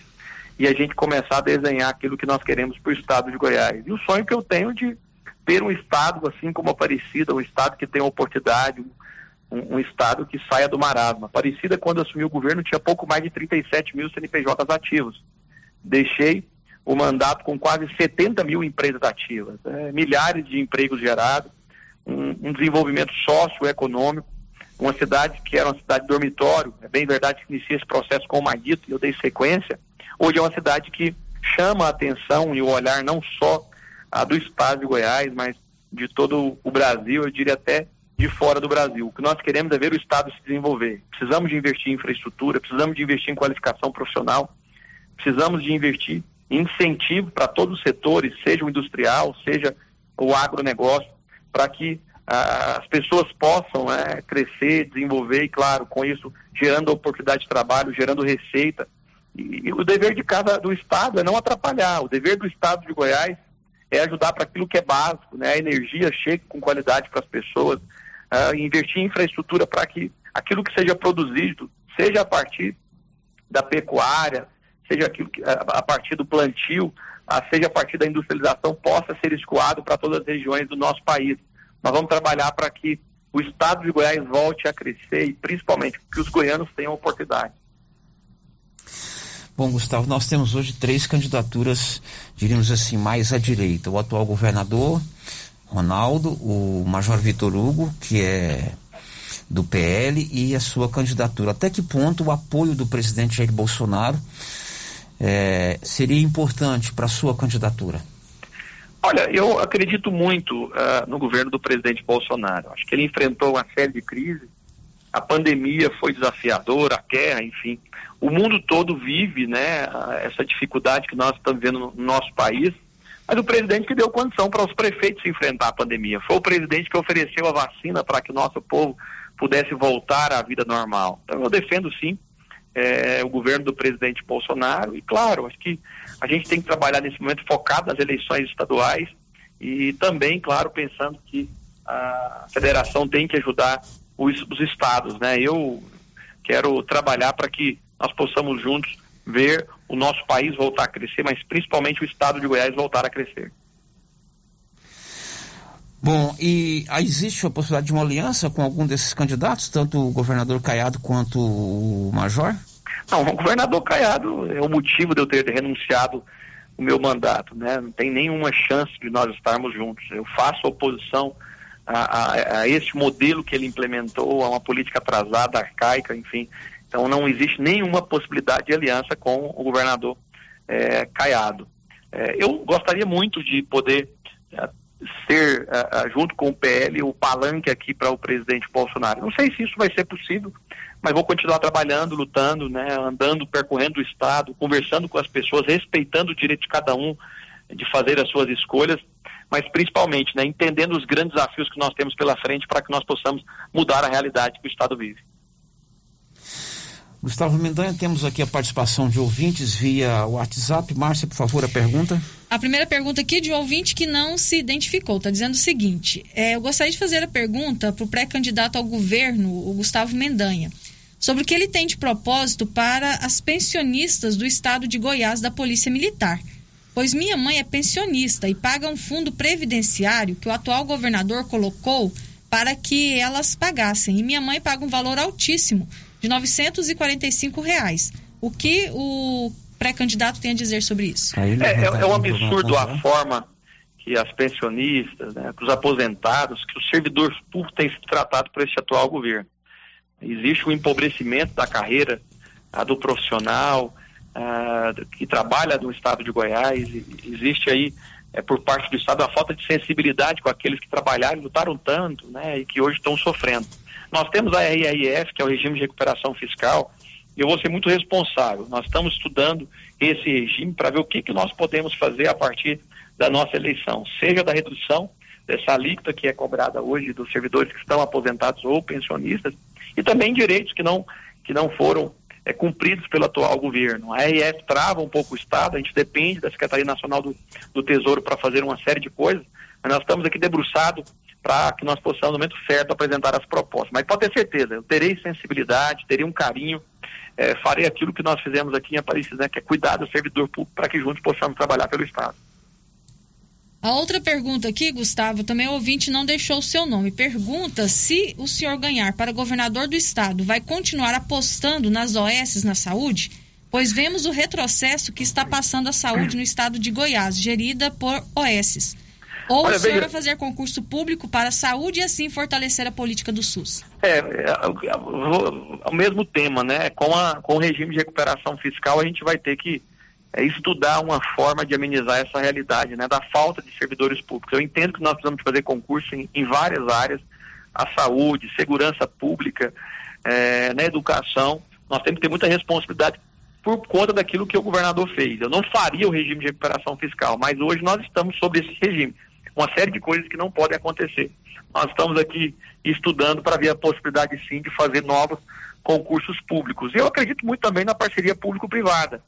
e a gente começar a desenhar aquilo que nós queremos para o estado de Goiás. E o sonho que eu tenho de ter um estado assim como Aparecida, um estado que tem oportunidade, um, um estado que saia do marasmo. Parecida quando assumiu o governo tinha pouco mais de 37 mil CNPJs ativos. Deixei o mandato com quase 70 mil empresas ativas, é, milhares de empregos gerados, um, um desenvolvimento socioeconômico, uma cidade que era uma cidade dormitório, é bem verdade que inicia esse processo com o Maguito e eu dei sequência, hoje é uma cidade que chama a atenção e o olhar não só do estado de Goiás, mas de todo o Brasil, eu diria até de fora do Brasil. O que nós queremos é ver o Estado se desenvolver. Precisamos de investir em infraestrutura, precisamos de investir em qualificação profissional, precisamos de investir em incentivo para todos os setores, seja o industrial, seja o agronegócio, para que ah, as pessoas possam né, crescer, desenvolver e, claro, com isso gerando oportunidade de trabalho, gerando receita. E, e o dever de casa do Estado é não atrapalhar. O dever do Estado de Goiás é ajudar para aquilo que é básico, né? A energia chegue com qualidade para as pessoas, uh, investir em infraestrutura para que aquilo que seja produzido, seja a partir da pecuária, seja aquilo que, a, a partir do plantio, uh, seja a partir da industrialização, possa ser escoado para todas as regiões do nosso país. Nós vamos trabalhar para que o estado de Goiás volte a crescer e principalmente que os goianos tenham oportunidade. Bom, Gustavo, nós temos hoje três candidaturas, diríamos assim, mais à direita. O atual governador, Ronaldo, o Major Vitor Hugo, que é do PL, e a sua candidatura. Até que ponto o apoio do presidente Jair Bolsonaro é, seria importante para a sua candidatura? Olha, eu acredito muito uh, no governo do presidente Bolsonaro. Acho que ele enfrentou uma série de crises. A pandemia foi desafiadora, a guerra, enfim o mundo todo vive né, essa dificuldade que nós estamos vendo no nosso país, mas o presidente que deu condição para os prefeitos enfrentar a pandemia. Foi o presidente que ofereceu a vacina para que o nosso povo pudesse voltar à vida normal. Então eu defendo sim é, o governo do presidente Bolsonaro e claro, acho que a gente tem que trabalhar nesse momento focado nas eleições estaduais e também, claro, pensando que a federação tem que ajudar os, os estados, né? Eu quero trabalhar para que nós possamos juntos ver o nosso país voltar a crescer, mas principalmente o estado de Goiás voltar a crescer. Bom, e existe a possibilidade de uma aliança com algum desses candidatos, tanto o governador Caiado quanto o Major? Não, o governador Caiado é o motivo de eu ter renunciado o meu mandato, né? Não tem nenhuma chance de nós estarmos juntos. Eu faço oposição a, a, a esse modelo que ele implementou, a uma política atrasada, arcaica, enfim. Então não existe nenhuma possibilidade de aliança com o governador é, Caiado. É, eu gostaria muito de poder é, ser, é, é, junto com o PL, o palanque aqui para o presidente Bolsonaro. Não sei se isso vai ser possível, mas vou continuar trabalhando, lutando, né, andando, percorrendo o Estado, conversando com as pessoas, respeitando o direito de cada um de fazer as suas escolhas, mas principalmente né, entendendo os grandes desafios que nós temos pela frente para que nós possamos mudar a realidade que o Estado vive. Gustavo Mendanha, temos aqui a participação de ouvintes via WhatsApp. Márcia, por favor, a pergunta. A primeira pergunta aqui de um ouvinte que não se identificou, está dizendo o seguinte: é, eu gostaria de fazer a pergunta para o pré-candidato ao governo, o Gustavo Mendanha, sobre o que ele tem de propósito para as pensionistas do estado de Goiás da Polícia Militar. Pois minha mãe é pensionista e paga um fundo previdenciário que o atual governador colocou para que elas pagassem. E minha mãe paga um valor altíssimo de 945 reais. O que o pré-candidato tem a dizer sobre isso? É, é, é um absurdo a forma que as pensionistas, né, que os aposentados, que os servidores públicos têm sido tratados por esse atual governo. Existe o um empobrecimento da carreira a do profissional a, que trabalha no estado de Goiás, existe aí é, por parte do Estado a falta de sensibilidade com aqueles que trabalharam e lutaram tanto né, e que hoje estão sofrendo. Nós temos a RRF, que é o regime de recuperação fiscal, e eu vou ser muito responsável. Nós estamos estudando esse regime para ver o que, que nós podemos fazer a partir da nossa eleição, seja da redução dessa alíquota que é cobrada hoje dos servidores que estão aposentados ou pensionistas, e também direitos que não, que não foram é, cumpridos pelo atual governo. A RF trava um pouco o Estado, a gente depende da Secretaria Nacional do, do Tesouro para fazer uma série de coisas, mas nós estamos aqui debruçados para que nós possamos, no momento certo, apresentar as propostas. Mas pode ter certeza, eu terei sensibilidade, terei um carinho, é, farei aquilo que nós fizemos aqui em Aparecida, né, que é cuidar do servidor público para que juntos possamos trabalhar pelo Estado. A outra pergunta aqui, Gustavo, também o ouvinte não deixou o seu nome. Pergunta se o senhor ganhar para governador do estado, vai continuar apostando nas OS na saúde? Pois vemos o retrocesso que está passando a saúde no estado de Goiás, gerida por OS. Ou Olha, o senhor veja- vai fazer concurso público para a saúde e assim fortalecer a política do SUS? É, é, é, o- mesmo tema, né? Com, a, com o regime de recuperação fiscal, a gente vai ter que é, estudar uma forma de amenizar essa realidade, né? Da falta de servidores públicos. Eu entendo que nós precisamos fazer concurso em, em várias áreas, a saúde, segurança pública, é, na educação. Nós temos que ter muita responsabilidade por conta daquilo que o governador fez. Eu não faria o regime de recuperação fiscal, mas hoje nós estamos sobre esse regime. Uma série de coisas que não podem acontecer. Nós estamos aqui estudando para ver a possibilidade, sim, de fazer novos concursos públicos. Eu acredito muito também na parceria público-privada.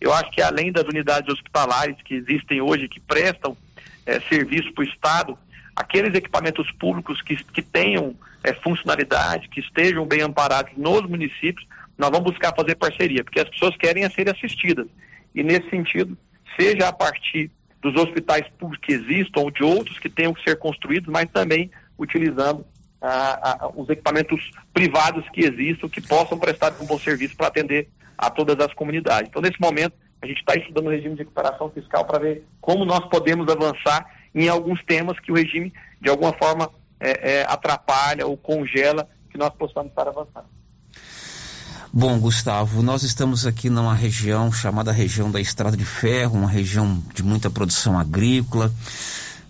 Eu acho que além das unidades hospitalares que existem hoje, que prestam eh, serviço para o Estado, aqueles equipamentos públicos que, que tenham eh, funcionalidade, que estejam bem amparados nos municípios, nós vamos buscar fazer parceria, porque as pessoas querem serem assistidas. E nesse sentido, seja a partir dos hospitais públicos que existam ou de outros que tenham que ser construídos, mas também utilizando ah, ah, os equipamentos privados que existam, que possam prestar um bom serviço para atender a todas as comunidades. Então, nesse momento, a gente está estudando o regime de recuperação fiscal para ver como nós podemos avançar em alguns temas que o regime, de alguma forma, eh, eh, atrapalha ou congela que nós possamos estar avançando. Bom, Gustavo, nós estamos aqui numa região chamada região da Estrada de Ferro, uma região de muita produção agrícola,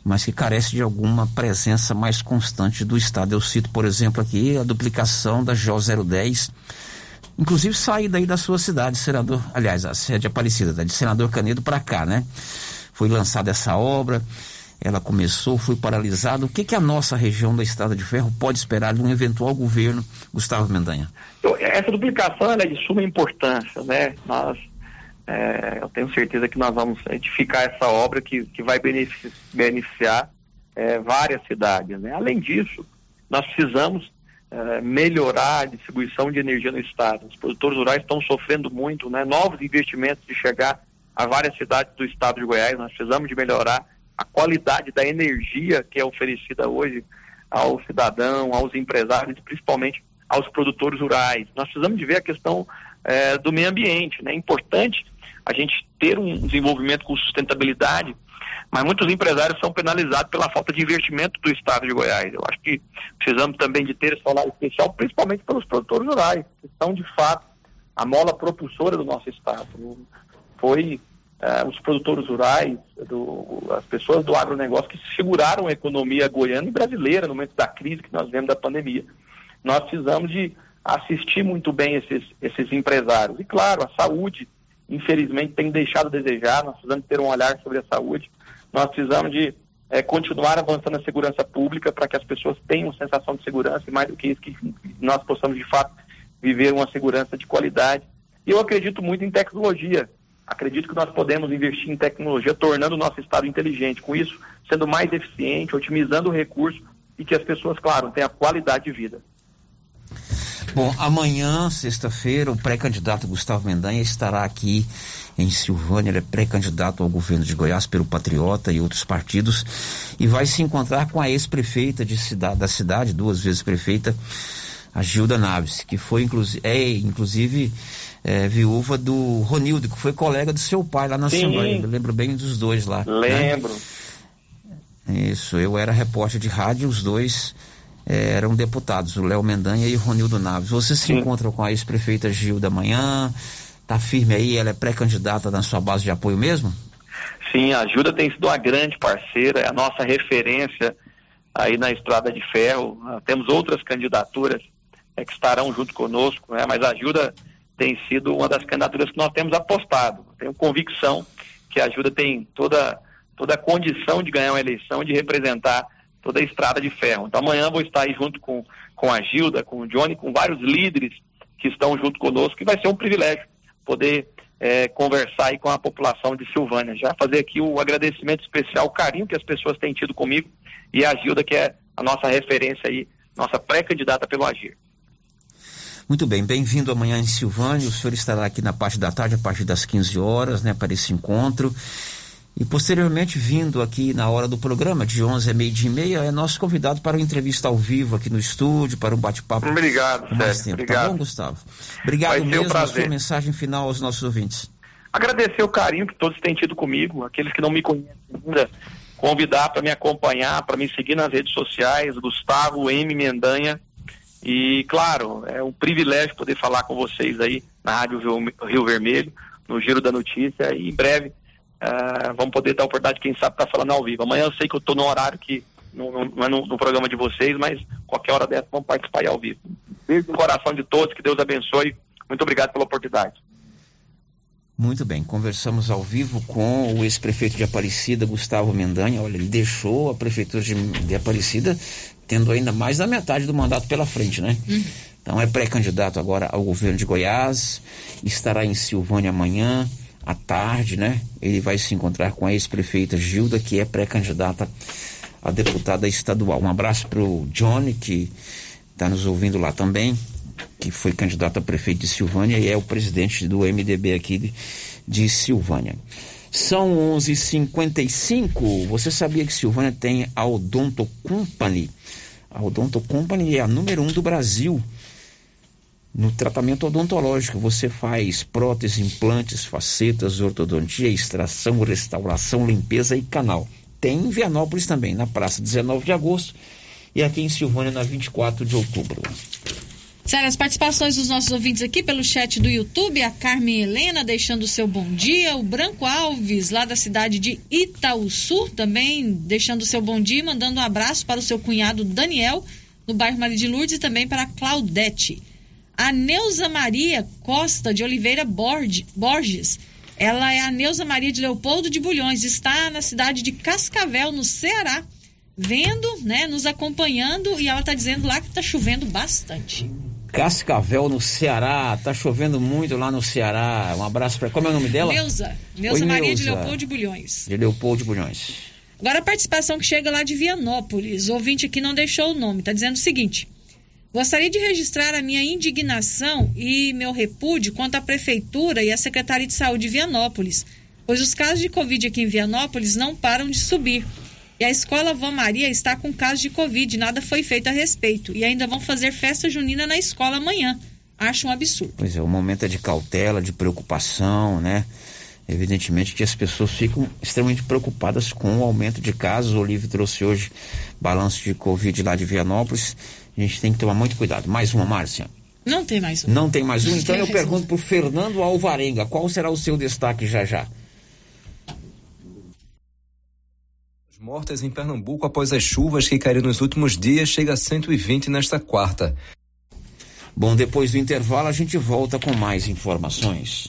mas que carece de alguma presença mais constante do Estado. Eu cito, por exemplo, aqui a duplicação da GO 010, inclusive sair daí da sua cidade, senador, aliás, a sede Aparecida, da de senador Canedo para cá, né? Foi lançada essa obra, ela começou, foi paralisada. O que, que a nossa região da Estrada de Ferro pode esperar de um eventual governo, Gustavo Mendanha? Eu- essa duplicação é de suma importância, né? Nós, é, eu tenho certeza que nós vamos edificar essa obra que, que vai benefici- beneficiar é, várias cidades, né? Além disso, nós precisamos é, melhorar a distribuição de energia no estado. Os produtores rurais estão sofrendo muito, né? Novos investimentos de chegar a várias cidades do estado de Goiás. Nós precisamos de melhorar a qualidade da energia que é oferecida hoje ao cidadão, aos empresários, principalmente aos produtores rurais. Nós precisamos de ver a questão eh, do meio ambiente. né? É importante a gente ter um desenvolvimento com sustentabilidade, mas muitos empresários são penalizados pela falta de investimento do Estado de Goiás. Eu acho que precisamos também de ter esse salário especial, principalmente pelos produtores rurais, que são, de fato, a mola propulsora do nosso Estado. Foi eh, os produtores rurais, do- as pessoas do agronegócio que seguraram a economia goiana e brasileira no momento da crise que nós vemos da pandemia. Nós precisamos de assistir muito bem esses, esses empresários. E, claro, a saúde, infelizmente, tem deixado a desejar. Nós precisamos ter um olhar sobre a saúde. Nós precisamos de eh, continuar avançando na segurança pública para que as pessoas tenham sensação de segurança e, mais do que isso, que nós possamos, de fato, viver uma segurança de qualidade. E eu acredito muito em tecnologia. Acredito que nós podemos investir em tecnologia, tornando o nosso Estado inteligente. Com isso, sendo mais eficiente, otimizando o recurso e que as pessoas, claro, tenham qualidade de vida. Bom, amanhã, sexta-feira, o pré-candidato Gustavo Mendanha estará aqui em Silvânia. Ele é pré-candidato ao governo de Goiás pelo Patriota e outros partidos e vai se encontrar com a ex-prefeita da cidade, duas vezes prefeita, a Gilda Naves, que foi inclusive, é, inclusive é, viúva do Ronildo, que foi colega do seu pai lá na Sim. Assembleia. Eu lembro bem dos dois lá. né? Lembro. Isso, eu era repórter de rádio, os dois eh, eram deputados, o Léo Mendanha e o Ronildo Naves. Você se encontra com a ex-prefeita Gilda amanhã? Tá firme aí? Ela é pré-candidata na sua base de apoio mesmo? Sim, a Ajuda tem sido uma grande parceira, é a nossa referência aí na Estrada de Ferro. Temos outras candidaturas eh, que estarão junto conosco, né? mas a Ajuda tem sido uma das candidaturas que nós temos apostado. Tenho convicção que a Ajuda tem toda, toda a condição de ganhar uma eleição, de representar toda a Estrada de Ferro. Então amanhã vou estar aí junto com, com a Gilda, com o Johnny, com vários líderes que estão junto conosco, e vai ser um privilégio poder eh, conversar aí com a população de Silvânia. Já fazer aqui o agradecimento especial, o carinho que as pessoas têm tido comigo e a Gilda, que é a nossa referência aí, nossa pré-candidata pelo Agir. Muito bem, bem-vindo amanhã em Silvânia. O senhor estará aqui na parte da tarde, a partir das 15 horas, né, para esse encontro. E posteriormente, vindo aqui na hora do programa, de 11 a meio-dia e meia, é nosso convidado para uma entrevista ao vivo aqui no estúdio, para um bate-papo. Obrigado, mais Sérgio. tempo. Obrigado. Tá bom, Gustavo? Obrigado Vai ser um mesmo. a prazer. sua mensagem final aos nossos ouvintes. Agradecer o carinho que todos têm tido comigo, aqueles que não me conhecem ainda, convidar para me acompanhar, para me seguir nas redes sociais, Gustavo M. Mendanha. E, claro, é um privilégio poder falar com vocês aí na Rádio Rio- Vermelho, no Giro da Notícia, e em breve ah, vamos poder ter a oportunidade, quem sabe, estar falando ao vivo. Amanhã eu sei que eu estou no horário que não, não- é no, no programa de vocês, mas qualquer hora dessa vamos participar ao vivo. Beijo no coração de todos, que Deus abençoe. Muito obrigado pela oportunidade. Muito bem, conversamos ao vivo com o ex-prefeito de Aparecida, Gustavo Mendanha. Olha, ele deixou a prefeitura de, de Aparecida tendo ainda mais da metade do mandato pela frente, né? Então é pré-candidato agora ao governo de Goiás, estará em Silvânia amanhã à tarde, né? Ele vai se encontrar com a ex-prefeita Gilda, que é pré-candidata a deputada estadual. Um abraço para o Johnny, que está nos ouvindo lá também, que foi candidato a prefeito de Silvânia e é o presidente do MDB aqui de, de Silvânia. São 11:55. Você sabia que Silvânia tem a Odonto Company? A Odonto Company é a número um do Brasil no tratamento odontológico. Você faz prótese, implantes, facetas, ortodontia, extração, restauração, limpeza e canal. Tem em Vianópolis também, na praça 19 de agosto e aqui em Silvânia na 24 de outubro. Sério, as participações dos nossos ouvintes aqui pelo chat do YouTube, a Carmen Helena deixando o seu bom dia, o Branco Alves, lá da cidade de Itaúsu, também deixando o seu bom dia, e mandando um abraço para o seu cunhado Daniel, no bairro Maria de Lourdes, e também para a Claudete. A Neuza Maria Costa de Oliveira Borges, ela é a Neuza Maria de Leopoldo de Bulhões, está na cidade de Cascavel, no Ceará, vendo, né, nos acompanhando, e ela está dizendo lá que está chovendo bastante. Cascavel, no Ceará. Tá chovendo muito lá no Ceará. Um abraço para. Como é o nome dela? Neuza. Neuza Oi, Maria de Neuza. Leopoldo de Bulhões. De Leopoldo de Bulhões. Agora a participação que chega lá de Vianópolis. O ouvinte aqui não deixou o nome. Está dizendo o seguinte. Gostaria de registrar a minha indignação e meu repúdio quanto à Prefeitura e à Secretaria de Saúde de Vianópolis, pois os casos de Covid aqui em Vianópolis não param de subir. E a escola Vó Maria está com casos de Covid, nada foi feito a respeito. E ainda vão fazer festa junina na escola amanhã. Acho um absurdo. Pois é, o momento é de cautela, de preocupação, né? Evidentemente que as pessoas ficam extremamente preocupadas com o aumento de casos. O Olívio trouxe hoje balanço de Covid lá de Vianópolis. A gente tem que tomar muito cuidado. Mais uma, Márcia. Não tem mais um. Não tem mais um, então eu pergunto pro Fernando Alvarenga, qual será o seu destaque já já? Mortas em Pernambuco após as chuvas que caíram nos últimos dias chega a 120 nesta quarta. Bom, depois do intervalo a gente volta com mais informações.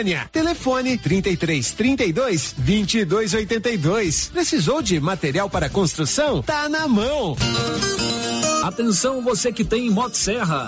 Telefone 33 32 22 82. Precisou de material para construção? Tá na mão. Atenção você que tem Motosserra.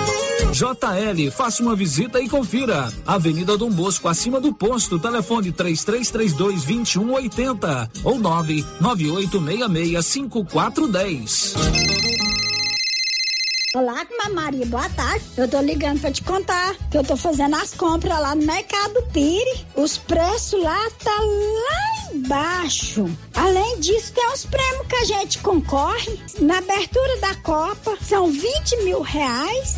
JL, faça uma visita e confira. Avenida Dom Bosco, acima do posto, telefone 3332 2180 ou 99866 5410. Olá, Maria, boa tarde. Eu tô ligando pra te contar que eu tô fazendo as compras lá no Mercado Pire. Os preços lá tá lá embaixo. Além disso, tem os prêmios que a gente concorre. Na abertura da Copa, são 20 mil reais.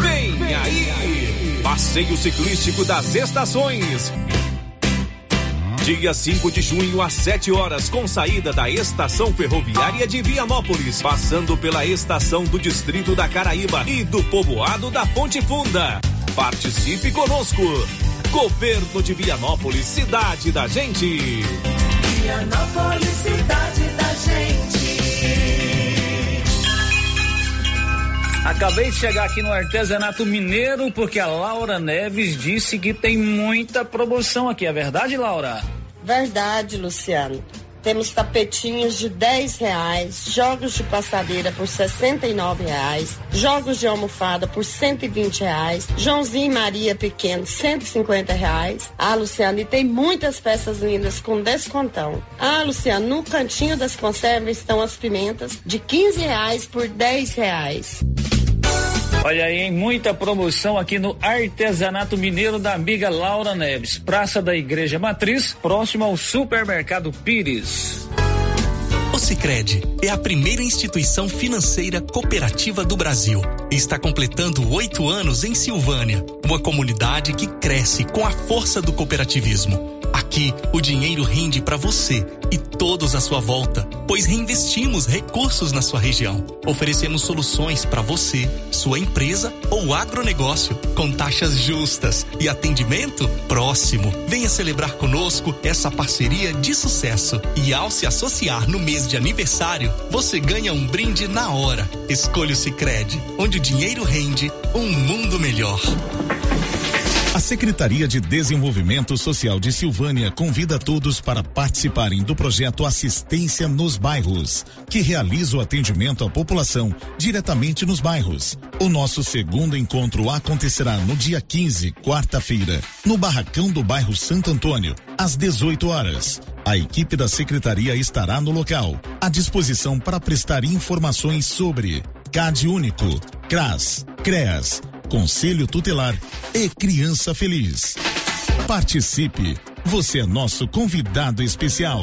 Vem aí! Passeio Ciclístico das Estações. Dia 5 de junho, às 7 horas, com saída da Estação Ferroviária de Vianópolis, passando pela estação do Distrito da Caraíba e do povoado da Ponte Funda. Participe conosco. Governo de Vianópolis, cidade da gente. Vianópolis, cidade Acabei de chegar aqui no artesanato mineiro porque a Laura Neves disse que tem muita promoção aqui. É verdade, Laura? Verdade, Luciano. Temos tapetinhos de 10 reais, jogos de passadeira por 69 reais, jogos de almofada por 120 reais, Joãozinho e Maria Pequeno 150 reais. Ah, Luciano, e tem muitas peças lindas com descontão. Ah, Luciano, no cantinho das conservas estão as pimentas de 15 reais por 10 reais. Olha aí, hein? muita promoção aqui no Artesanato Mineiro da amiga Laura Neves, Praça da Igreja Matriz, próximo ao Supermercado Pires. O Sicredi é a primeira instituição financeira cooperativa do Brasil está completando oito anos em Silvânia, uma comunidade que cresce com a força do cooperativismo. Aqui, o dinheiro rende para você e todos à sua volta, pois reinvestimos recursos na sua região. Oferecemos soluções para você, sua empresa ou agronegócio, com taxas justas e atendimento próximo. Venha celebrar conosco essa parceria de sucesso. E ao se associar no mês de aniversário, você ganha um brinde na hora. Escolha o Sicredi, onde o dinheiro rende um mundo melhor. A Secretaria de Desenvolvimento Social de Silvânia convida todos para participarem do projeto Assistência nos Bairros, que realiza o atendimento à população diretamente nos bairros. O nosso segundo encontro acontecerá no dia 15, quarta-feira, no barracão do bairro Santo Antônio, às 18 horas. A equipe da secretaria estará no local, à disposição para prestar informações sobre CAD Único, CRAS, CREAS, Conselho Tutelar e Criança Feliz. Participe, você é nosso convidado especial.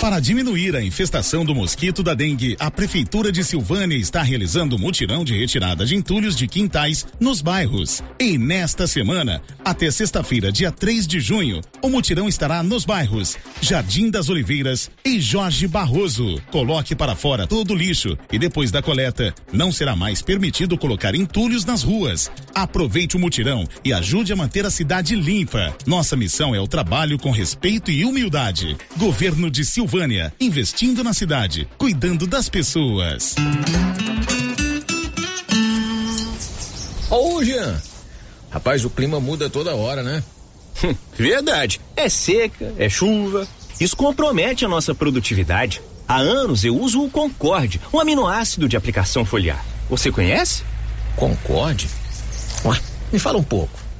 Para diminuir a infestação do mosquito da dengue, a Prefeitura de Silvânia está realizando um mutirão de retirada de entulhos de quintais nos bairros. E nesta semana, até sexta-feira, dia 3 de junho, o mutirão estará nos bairros Jardim das Oliveiras e Jorge Barroso. Coloque para fora todo o lixo e depois da coleta, não será mais permitido colocar entulhos nas ruas. Aproveite o mutirão e ajude a manter a cidade limpa. Nossa missão é o trabalho com respeito e humildade. Governo de Silvânia, investindo na cidade, cuidando das pessoas. Ô, Jean. Rapaz, o clima muda toda hora, né? Verdade. É seca, é chuva. Isso compromete a nossa produtividade. Há anos eu uso o Concorde, um aminoácido de aplicação foliar. Você conhece? Concorde? Ué, me fala um pouco.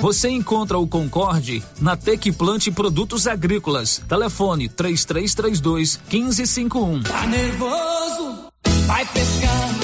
Você encontra o Concorde na Tec Plante Produtos Agrícolas. Telefone 3332 1551. Tá nervoso? Vai pescar.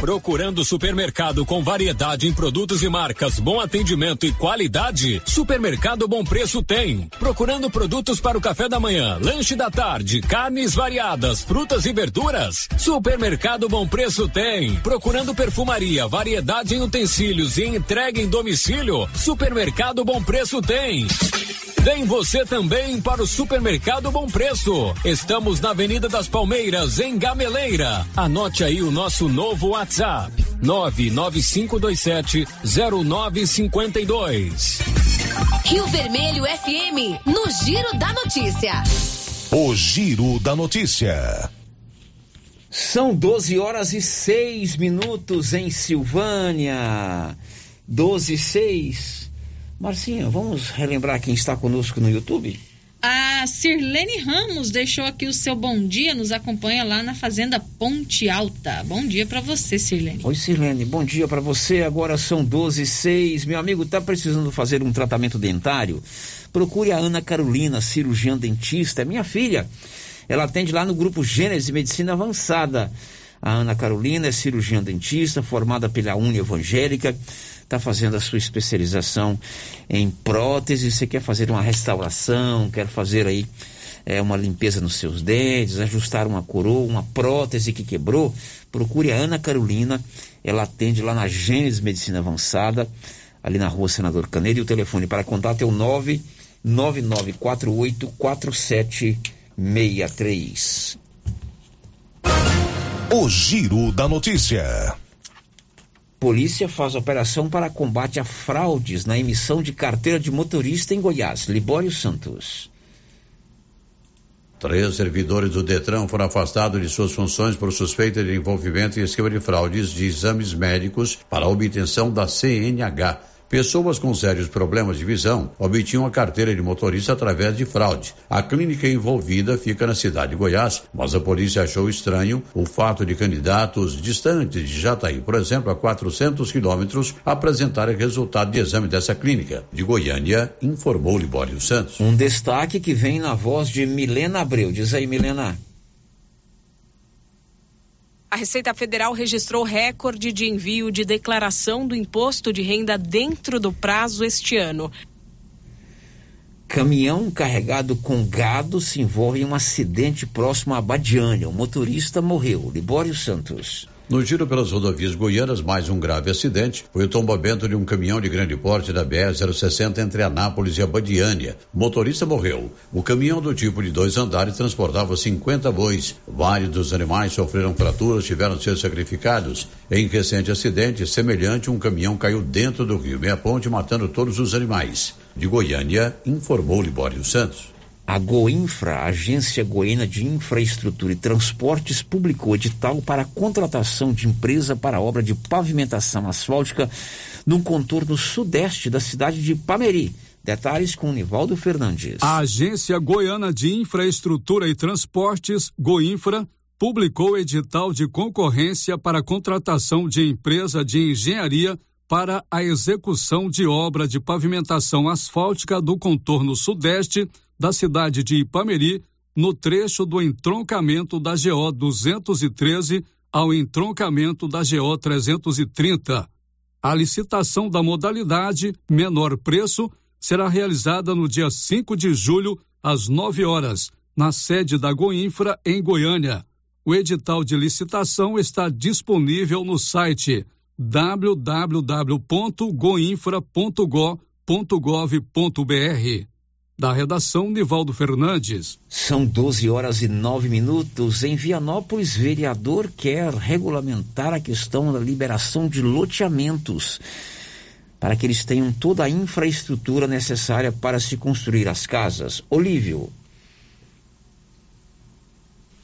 Procurando supermercado com variedade em produtos e marcas, bom atendimento e qualidade? Supermercado Bom Preço tem. Procurando produtos para o café da manhã, lanche da tarde, carnes variadas, frutas e verduras? Supermercado Bom Preço tem. Procurando perfumaria, variedade em utensílios e entrega em domicílio? Supermercado Bom Preço tem. Vem você também para o Supermercado Bom Preço. Estamos na Avenida das Palmeiras, em Gameleira. Anote aí o nosso novo WhatsApp: 99527 0952. Rio Vermelho FM, no Giro da Notícia. O Giro da Notícia. São 12 horas e 6 minutos em Silvânia. 12 e 6. Marcinha, vamos relembrar quem está conosco no YouTube? A Sirlene Ramos deixou aqui o seu bom dia, nos acompanha lá na Fazenda Ponte Alta. Bom dia para você, Sirlene. Oi, Sirlene, bom dia para você. Agora são 12 e 6. Meu amigo, tá precisando fazer um tratamento dentário? Procure a Ana Carolina, cirurgiã dentista. É minha filha. Ela atende lá no grupo Gênesis Medicina Avançada. A Ana Carolina é cirurgiã dentista, formada pela Uni Evangélica está fazendo a sua especialização em prótese, você quer fazer uma restauração, quer fazer aí é, uma limpeza nos seus dentes, ajustar uma coroa, uma prótese que quebrou, procure a Ana Carolina, ela atende lá na Gênesis Medicina Avançada, ali na rua Senador Caneiro, e o telefone para contato é o 99948 4763. O Giro da Notícia. Polícia faz operação para combate a fraudes na emissão de carteira de motorista em Goiás. Libório Santos. Três servidores do Detran foram afastados de suas funções por suspeita de envolvimento em esquema de fraudes de exames médicos para obtenção da CNH Pessoas com sérios problemas de visão obtinham a carteira de motorista através de fraude. A clínica envolvida fica na cidade de Goiás, mas a polícia achou estranho o fato de candidatos distantes de Jataí, por exemplo, a 400 quilômetros, apresentarem resultado de exame dessa clínica. De Goiânia, informou Libório Santos. Um destaque que vem na voz de Milena Abreu. Diz aí, Milena. A Receita Federal registrou recorde de envio de declaração do imposto de renda dentro do prazo este ano. Caminhão carregado com gado se envolve em um acidente próximo a Badiânia. O motorista morreu. Libório Santos. No giro pelas rodovias goianas, mais um grave acidente foi o tombamento de um caminhão de grande porte da BR-060 entre Anápolis e Abadiânia. O motorista morreu. O caminhão do tipo de dois andares transportava 50 bois. Vários dos animais sofreram fraturas, tiveram de ser sacrificados. Em recente acidente semelhante, um caminhão caiu dentro do rio Meia Ponte, matando todos os animais. De Goiânia, informou Libório Santos. A Goinfra, Agência Goiana de Infraestrutura e Transportes, publicou edital para a contratação de empresa para obra de pavimentação asfáltica no contorno sudeste da cidade de Pameri. Detalhes com Nivaldo Fernandes. A Agência Goiana de Infraestrutura e Transportes, Goinfra, publicou edital de concorrência para a contratação de empresa de engenharia para a execução de obra de pavimentação asfáltica do contorno sudeste da cidade de Ipameri, no trecho do entroncamento da GO 213 ao entroncamento da GO 330. A licitação da modalidade menor preço será realizada no dia 5 de julho, às 9 horas, na sede da Goinfra, em Goiânia. O edital de licitação está disponível no site www.goinfra.go.gov.br. Da redação, Nivaldo Fernandes. São 12 horas e 9 minutos. Em Vianópolis, vereador quer regulamentar a questão da liberação de loteamentos para que eles tenham toda a infraestrutura necessária para se construir as casas. Olívio.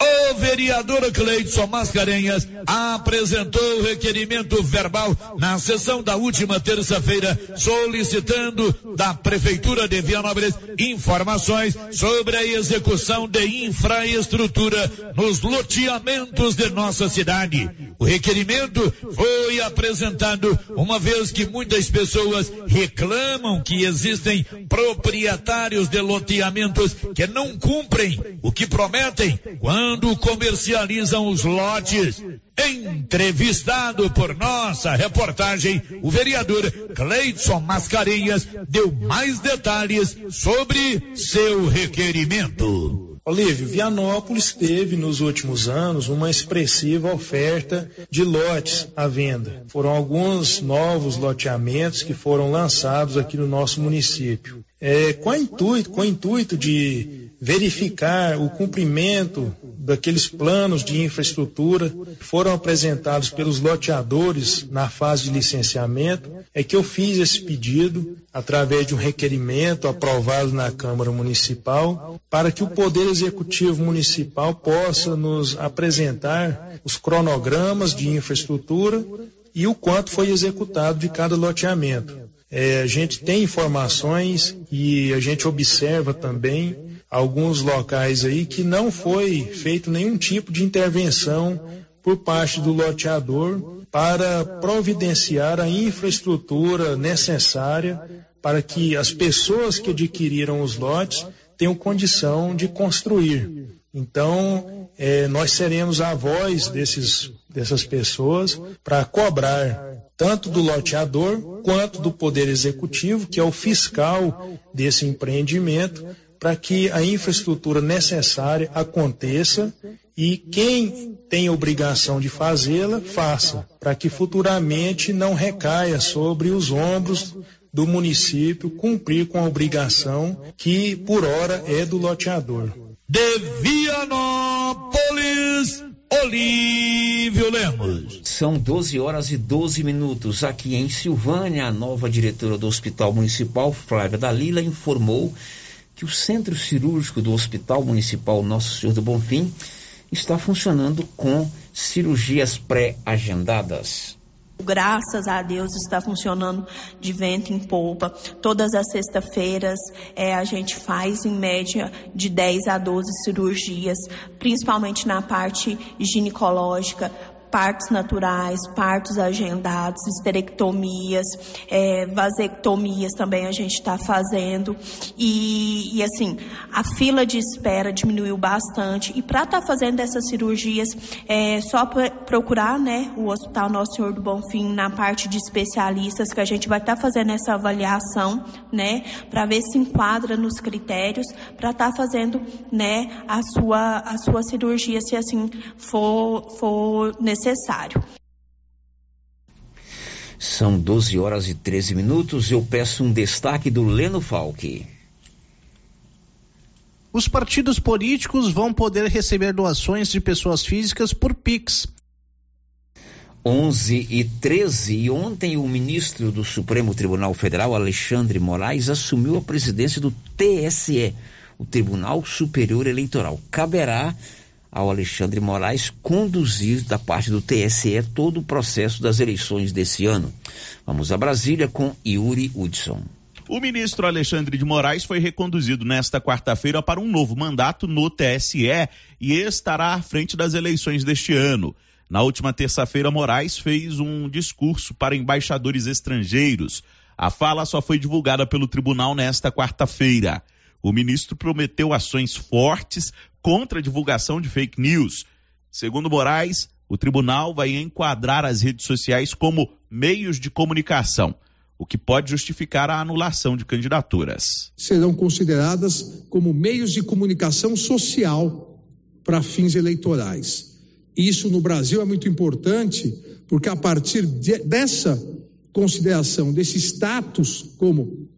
O vereador Cleidson Mascarenhas apresentou o requerimento verbal na sessão da última terça-feira, solicitando da Prefeitura de Vianópolis informações sobre a execução de infraestrutura nos loteamentos de nossa cidade. O requerimento foi apresentado uma vez que muitas pessoas reclamam que existem proprietários de loteamentos que não cumprem o que prometem quando comercializam os lotes. Entrevistado por nossa reportagem, o vereador Cleidson Mascarenhas deu mais detalhes sobre seu requerimento. Olívio, Vianópolis teve nos últimos anos uma expressiva oferta de lotes à venda. Foram alguns novos loteamentos que foram lançados aqui no nosso município. É, com, intuito, com o intuito de verificar o cumprimento daqueles planos de infraestrutura que foram apresentados pelos loteadores na fase de licenciamento, é que eu fiz esse pedido através de um requerimento aprovado na Câmara Municipal para que o Poder Executivo Municipal possa nos apresentar os cronogramas de infraestrutura e o quanto foi executado de cada loteamento. É, a gente tem informações e a gente observa também alguns locais aí que não foi feito nenhum tipo de intervenção por parte do loteador para providenciar a infraestrutura necessária para que as pessoas que adquiriram os lotes tenham condição de construir. Então, é, nós seremos a voz desses, dessas pessoas para cobrar tanto do loteador quanto do Poder Executivo, que é o fiscal desse empreendimento, para que a infraestrutura necessária aconteça e quem tem obrigação de fazê-la, faça, para que futuramente não recaia sobre os ombros do município cumprir com a obrigação que, por hora, é do loteador. De Vianópolis, Olívio Lemos. São 12 horas e 12 minutos. Aqui em Silvânia, a nova diretora do Hospital Municipal, Flávia Dalila, informou que o centro cirúrgico do Hospital Municipal Nosso Senhor do Bonfim está funcionando com cirurgias pré-agendadas. Graças a Deus está funcionando de vento em polpa. Todas as sextas-feiras é, a gente faz em média de 10 a 12 cirurgias, principalmente na parte ginecológica, partos naturais, partos agendados, esterectomias, é, vasectomias também a gente está fazendo. E, e, assim, a fila de espera diminuiu bastante. E para estar tá fazendo essas cirurgias, é só procurar né, o Hospital Nosso Senhor do Bonfim na parte de especialistas, que a gente vai estar tá fazendo essa avaliação, né, para ver se enquadra nos critérios para estar tá fazendo né, a, sua, a sua cirurgia, se assim for, for necessário necessário. São 12 horas e 13 minutos. Eu peço um destaque do Leno Falque. Os partidos políticos vão poder receber doações de pessoas físicas por Pix. 11 e 13. E ontem o ministro do Supremo Tribunal Federal, Alexandre Moraes, assumiu a presidência do TSE, o Tribunal Superior Eleitoral. Caberá ao Alexandre Moraes conduzir da parte do TSE todo o processo das eleições desse ano. Vamos a Brasília com Yuri Hudson. O ministro Alexandre de Moraes foi reconduzido nesta quarta-feira para um novo mandato no TSE e estará à frente das eleições deste ano. Na última terça-feira, Moraes fez um discurso para embaixadores estrangeiros. A fala só foi divulgada pelo tribunal nesta quarta-feira. O ministro prometeu ações fortes contra a divulgação de fake news. Segundo Moraes, o tribunal vai enquadrar as redes sociais como meios de comunicação o que pode justificar a anulação de candidaturas. Serão consideradas como meios de comunicação social para fins eleitorais. Isso no Brasil é muito importante, porque a partir de, dessa consideração, desse status como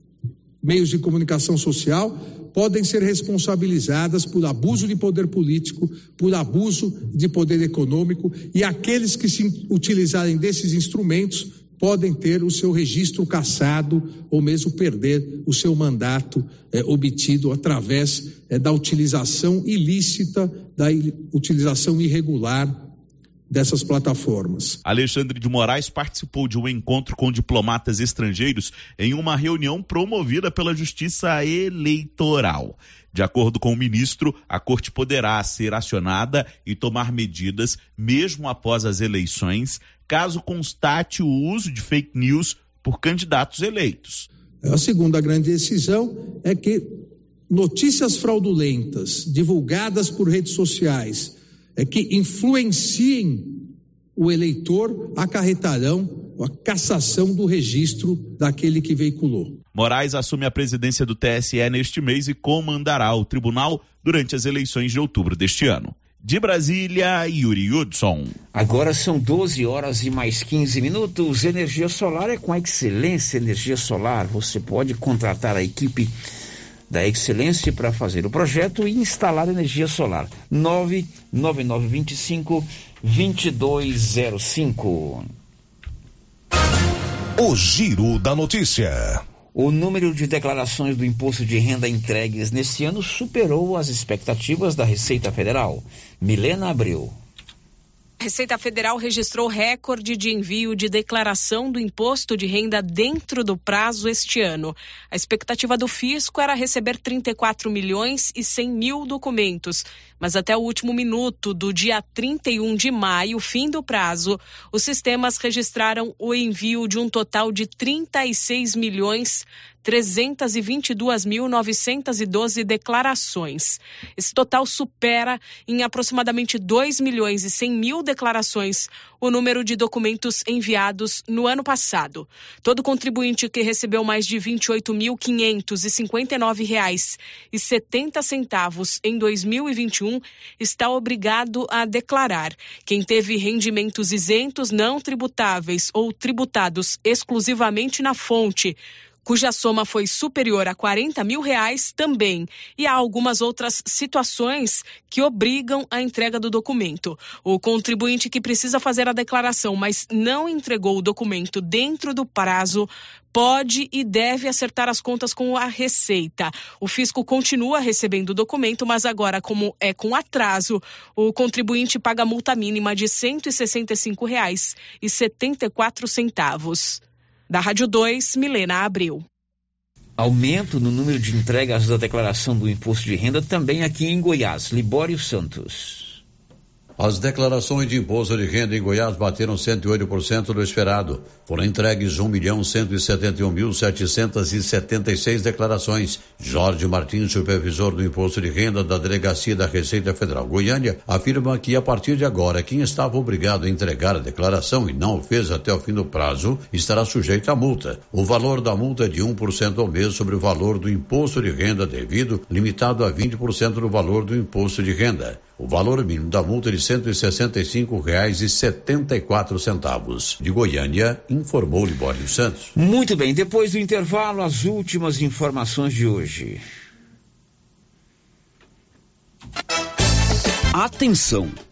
meios de comunicação social, podem ser responsabilizadas por abuso de poder político, por abuso de poder econômico, e aqueles que se utilizarem desses instrumentos podem ter o seu registro cassado ou mesmo perder o seu mandato é, obtido através é, da utilização ilícita, da utilização irregular dessas plataformas. Alexandre de Moraes participou de um encontro com diplomatas estrangeiros em uma reunião promovida pela Justiça Eleitoral. De acordo com o ministro, a corte poderá ser acionada e tomar medidas, mesmo após as eleições, caso constate o uso de fake news por candidatos eleitos. A segunda grande decisão é que notícias fraudulentas divulgadas por redes sociais é que influenciem o eleitor acarretarão a cassação do registro daquele que veiculou. Moraes assume a presidência do TSE neste mês e comandará o tribunal durante as eleições de outubro deste ano. De Brasília, Yuri Hudson. Agora são 12 horas e mais 15 minutos. Energia solar é com a Excelência Energia Solar. Você pode contratar a equipe da Excelência para fazer o projeto e instalar energia solar. 99925 2205. O Giro da Notícia. O número de declarações do imposto de renda entregues neste ano superou as expectativas da Receita Federal. Milena Abreu. A Receita Federal registrou recorde de envio de declaração do imposto de renda dentro do prazo este ano. A expectativa do fisco era receber 34 milhões e 100 mil documentos, mas até o último minuto do dia 31 de maio, fim do prazo, os sistemas registraram o envio de um total de 36 milhões 322.912 declarações. Esse total supera em aproximadamente 2 milhões e 100 mil declarações o número de documentos enviados no ano passado. Todo contribuinte que recebeu mais de R$ 28.559,70 em 2021 está obrigado a declarar. Quem teve rendimentos isentos não tributáveis ou tributados exclusivamente na fonte, cuja soma foi superior a 40 mil reais também. E há algumas outras situações que obrigam a entrega do documento. O contribuinte que precisa fazer a declaração, mas não entregou o documento dentro do prazo, pode e deve acertar as contas com a Receita. O fisco continua recebendo o documento, mas agora, como é com atraso, o contribuinte paga multa mínima de R$ 165,74. Da Rádio 2, Milena Abreu. Aumento no número de entregas da declaração do imposto de renda também aqui em Goiás. Libório Santos. As declarações de imposto de renda em Goiás bateram 108% do esperado. Foram entregues 1.171.776 declarações. Jorge Martins, supervisor do imposto de renda da Delegacia da Receita Federal Goiânia, afirma que a partir de agora, quem estava obrigado a entregar a declaração e não o fez até o fim do prazo, estará sujeito à multa. O valor da multa é de 1% ao mês sobre o valor do imposto de renda devido, limitado a 20% do valor do imposto de renda. O valor mínimo da multa é de R$ 165,74. De Goiânia, informou Libório Santos. Muito bem, depois do intervalo, as últimas informações de hoje. Atenção!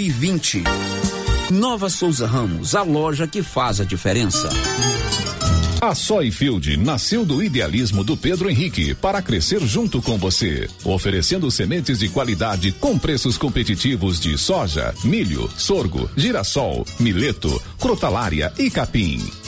e 20. Nova Souza Ramos, a loja que faz a diferença. A Soyfield nasceu do idealismo do Pedro Henrique para crescer junto com você, oferecendo sementes de qualidade com preços competitivos de soja, milho, sorgo, girassol, mileto, crotalária e capim.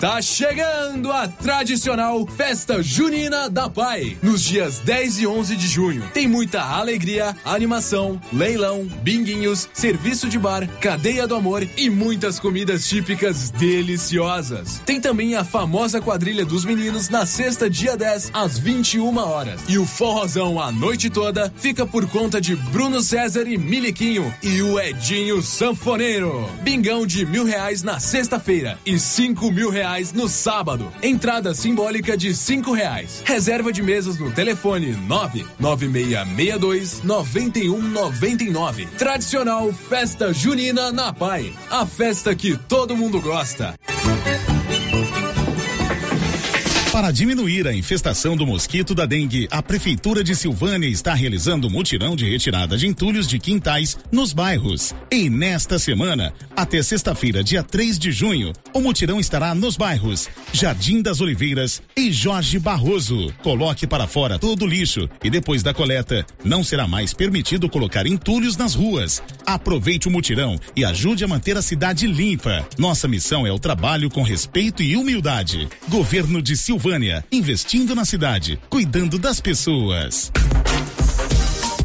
Tá chegando a tradicional Festa Junina da Pai, nos dias 10 e 11 de junho. Tem muita alegria, animação, leilão, binguinhos, serviço de bar, cadeia do amor e muitas comidas típicas deliciosas. Tem também a famosa quadrilha dos meninos na sexta, dia 10, às 21 horas. E o forrozão a noite toda fica por conta de Bruno César e Miliquinho e o Edinho Sanfoneiro. Bingão de mil reais na sexta-feira e cinco mil reais no sábado. Entrada simbólica de cinco reais. Reserva de mesas no telefone nove nove meia meia dois noventa e um noventa e nove. Tradicional Festa Junina na Pai. A festa que todo mundo gosta. Para diminuir a infestação do mosquito da dengue, a Prefeitura de Silvânia está realizando mutirão de retirada de entulhos de quintais nos bairros. E nesta semana, até sexta-feira, dia 3 de junho, o mutirão estará nos bairros Jardim das Oliveiras e Jorge Barroso. Coloque para fora todo o lixo e depois da coleta, não será mais permitido colocar entulhos nas ruas. Aproveite o mutirão e ajude a manter a cidade limpa. Nossa missão é o trabalho com respeito e humildade. Governo de Silvânia investindo na cidade, cuidando das pessoas.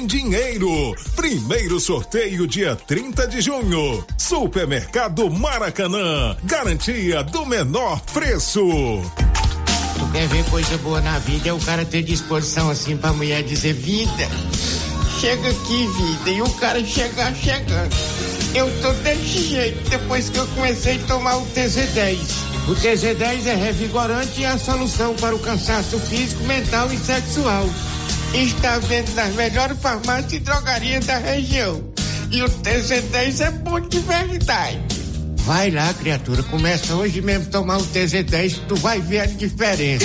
dinheiro. Primeiro sorteio dia 30 de junho. Supermercado Maracanã. Garantia do menor preço. Tu quer ver coisa boa na vida? É o cara ter disposição assim pra mulher dizer vida. Chega aqui, vida. E o cara chegar chegando. Eu tô desse jeito depois que eu comecei a tomar o TZ10. O TZ10 é revigorante e a solução para o cansaço físico, mental e sexual está vendo nas melhores farmácias e drogarias da região. E o TZ10 é bom de verdade. Vai lá, criatura, começa hoje mesmo a tomar o TZ10, tu vai ver a diferença.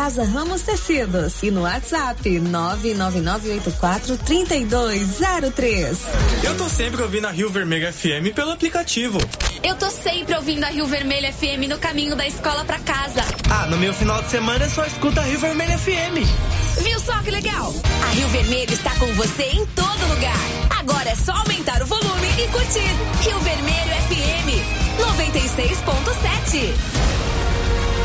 Casa Ramos Tecidos e no WhatsApp 999843203. Eu tô sempre ouvindo a Rio Vermelho FM pelo aplicativo. Eu tô sempre ouvindo a Rio Vermelho FM no caminho da escola pra casa. Ah, no meu final de semana eu só escuto a Rio Vermelho FM. Viu só que legal? A Rio Vermelho está com você em todo lugar. Agora é só aumentar o volume e curtir. Rio Vermelho FM 96.7.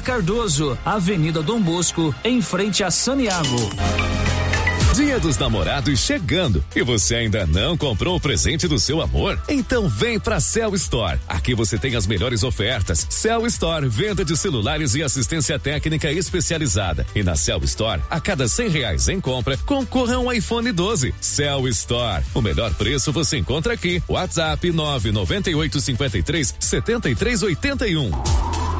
Cardoso, Avenida Dom Bosco, em frente a Saniago. Dia dos Namorados chegando e você ainda não comprou o presente do seu amor? Então vem pra Cell Store. Aqui você tem as melhores ofertas. Cell Store, venda de celulares e assistência técnica especializada. E na Cell Store, a cada cem reais em compra, concorra um iPhone 12. Cell Store, o melhor preço você encontra aqui. WhatsApp 998 53 73 81.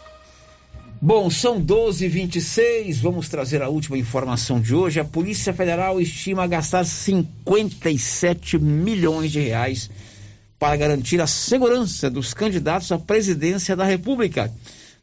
Bom, são 12 26 Vamos trazer a última informação de hoje. A Polícia Federal estima gastar 57 milhões de reais para garantir a segurança dos candidatos à presidência da República.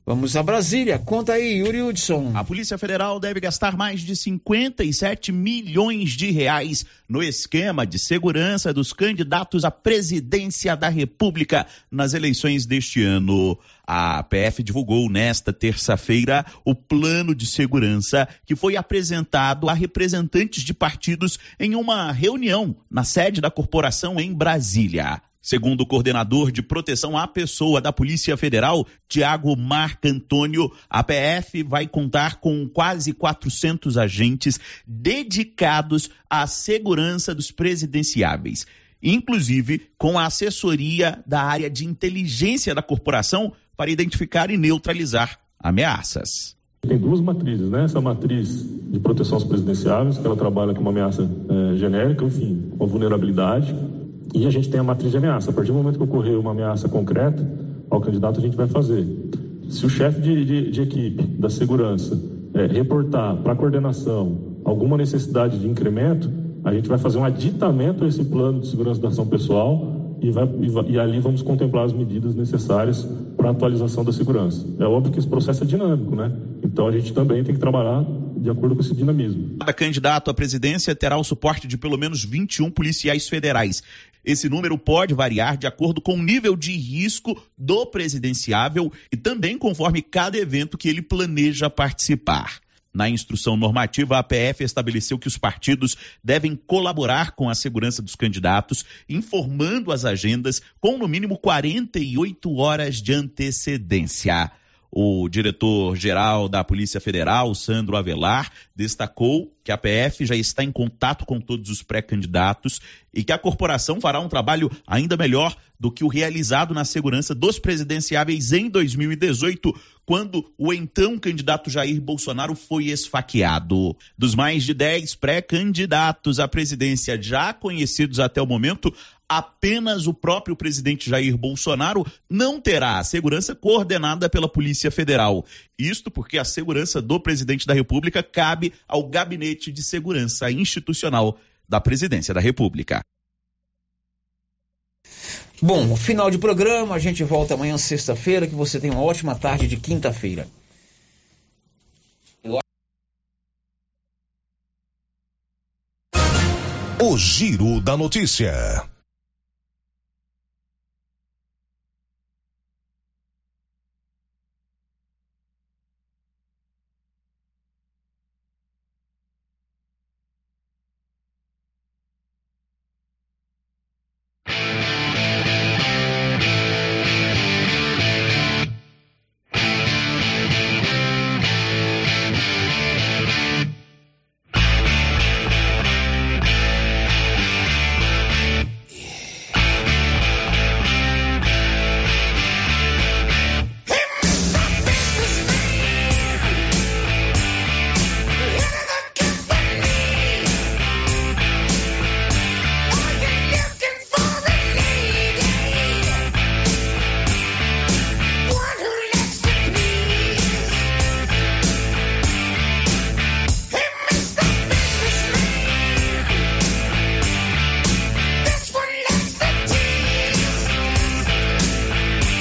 Vamos a Brasília. Conta aí, Yuri Hudson. A Polícia Federal deve gastar mais de 57 milhões de reais no esquema de segurança dos candidatos à presidência da República nas eleições deste ano. A PF divulgou nesta terça-feira o plano de segurança que foi apresentado a representantes de partidos em uma reunião na sede da corporação em Brasília. Segundo o coordenador de proteção à pessoa da Polícia Federal, Tiago Marcantônio, a PF vai contar com quase 400 agentes dedicados à segurança dos presidenciáveis, inclusive com a assessoria da área de inteligência da corporação para identificar e neutralizar ameaças. Tem duas matrizes, né? Essa matriz de proteção aos presidenciáveis, que ela trabalha com uma ameaça é, genérica, enfim, com vulnerabilidade e a gente tem a matriz de ameaça. A partir do momento que ocorrer uma ameaça concreta ao candidato, a gente vai fazer. Se o chefe de, de, de equipe da segurança é, reportar para a coordenação alguma necessidade de incremento, a gente vai fazer um aditamento a esse plano de segurança da ação pessoal e, vai, e, e ali vamos contemplar as medidas necessárias para a atualização da segurança. É óbvio que esse processo é dinâmico, né? Então a gente também tem que trabalhar de acordo com esse dinamismo. Cada candidato à presidência terá o suporte de pelo menos 21 policiais federais. Esse número pode variar de acordo com o nível de risco do presidenciável e também conforme cada evento que ele planeja participar. Na instrução normativa, a PF estabeleceu que os partidos devem colaborar com a segurança dos candidatos, informando as agendas com no mínimo 48 horas de antecedência. O diretor-geral da Polícia Federal, Sandro Avelar, destacou que a PF já está em contato com todos os pré-candidatos e que a corporação fará um trabalho ainda melhor do que o realizado na segurança dos presidenciáveis em 2018, quando o então candidato Jair Bolsonaro foi esfaqueado. Dos mais de 10 pré-candidatos à presidência já conhecidos até o momento, apenas o próprio presidente Jair Bolsonaro não terá a segurança coordenada pela Polícia Federal. Isto porque a segurança do presidente da República cabe ao Gabinete de Segurança Institucional da Presidência da República. Bom, final de programa, a gente volta amanhã, sexta-feira. Que você tenha uma ótima tarde de quinta-feira. O Giro da Notícia.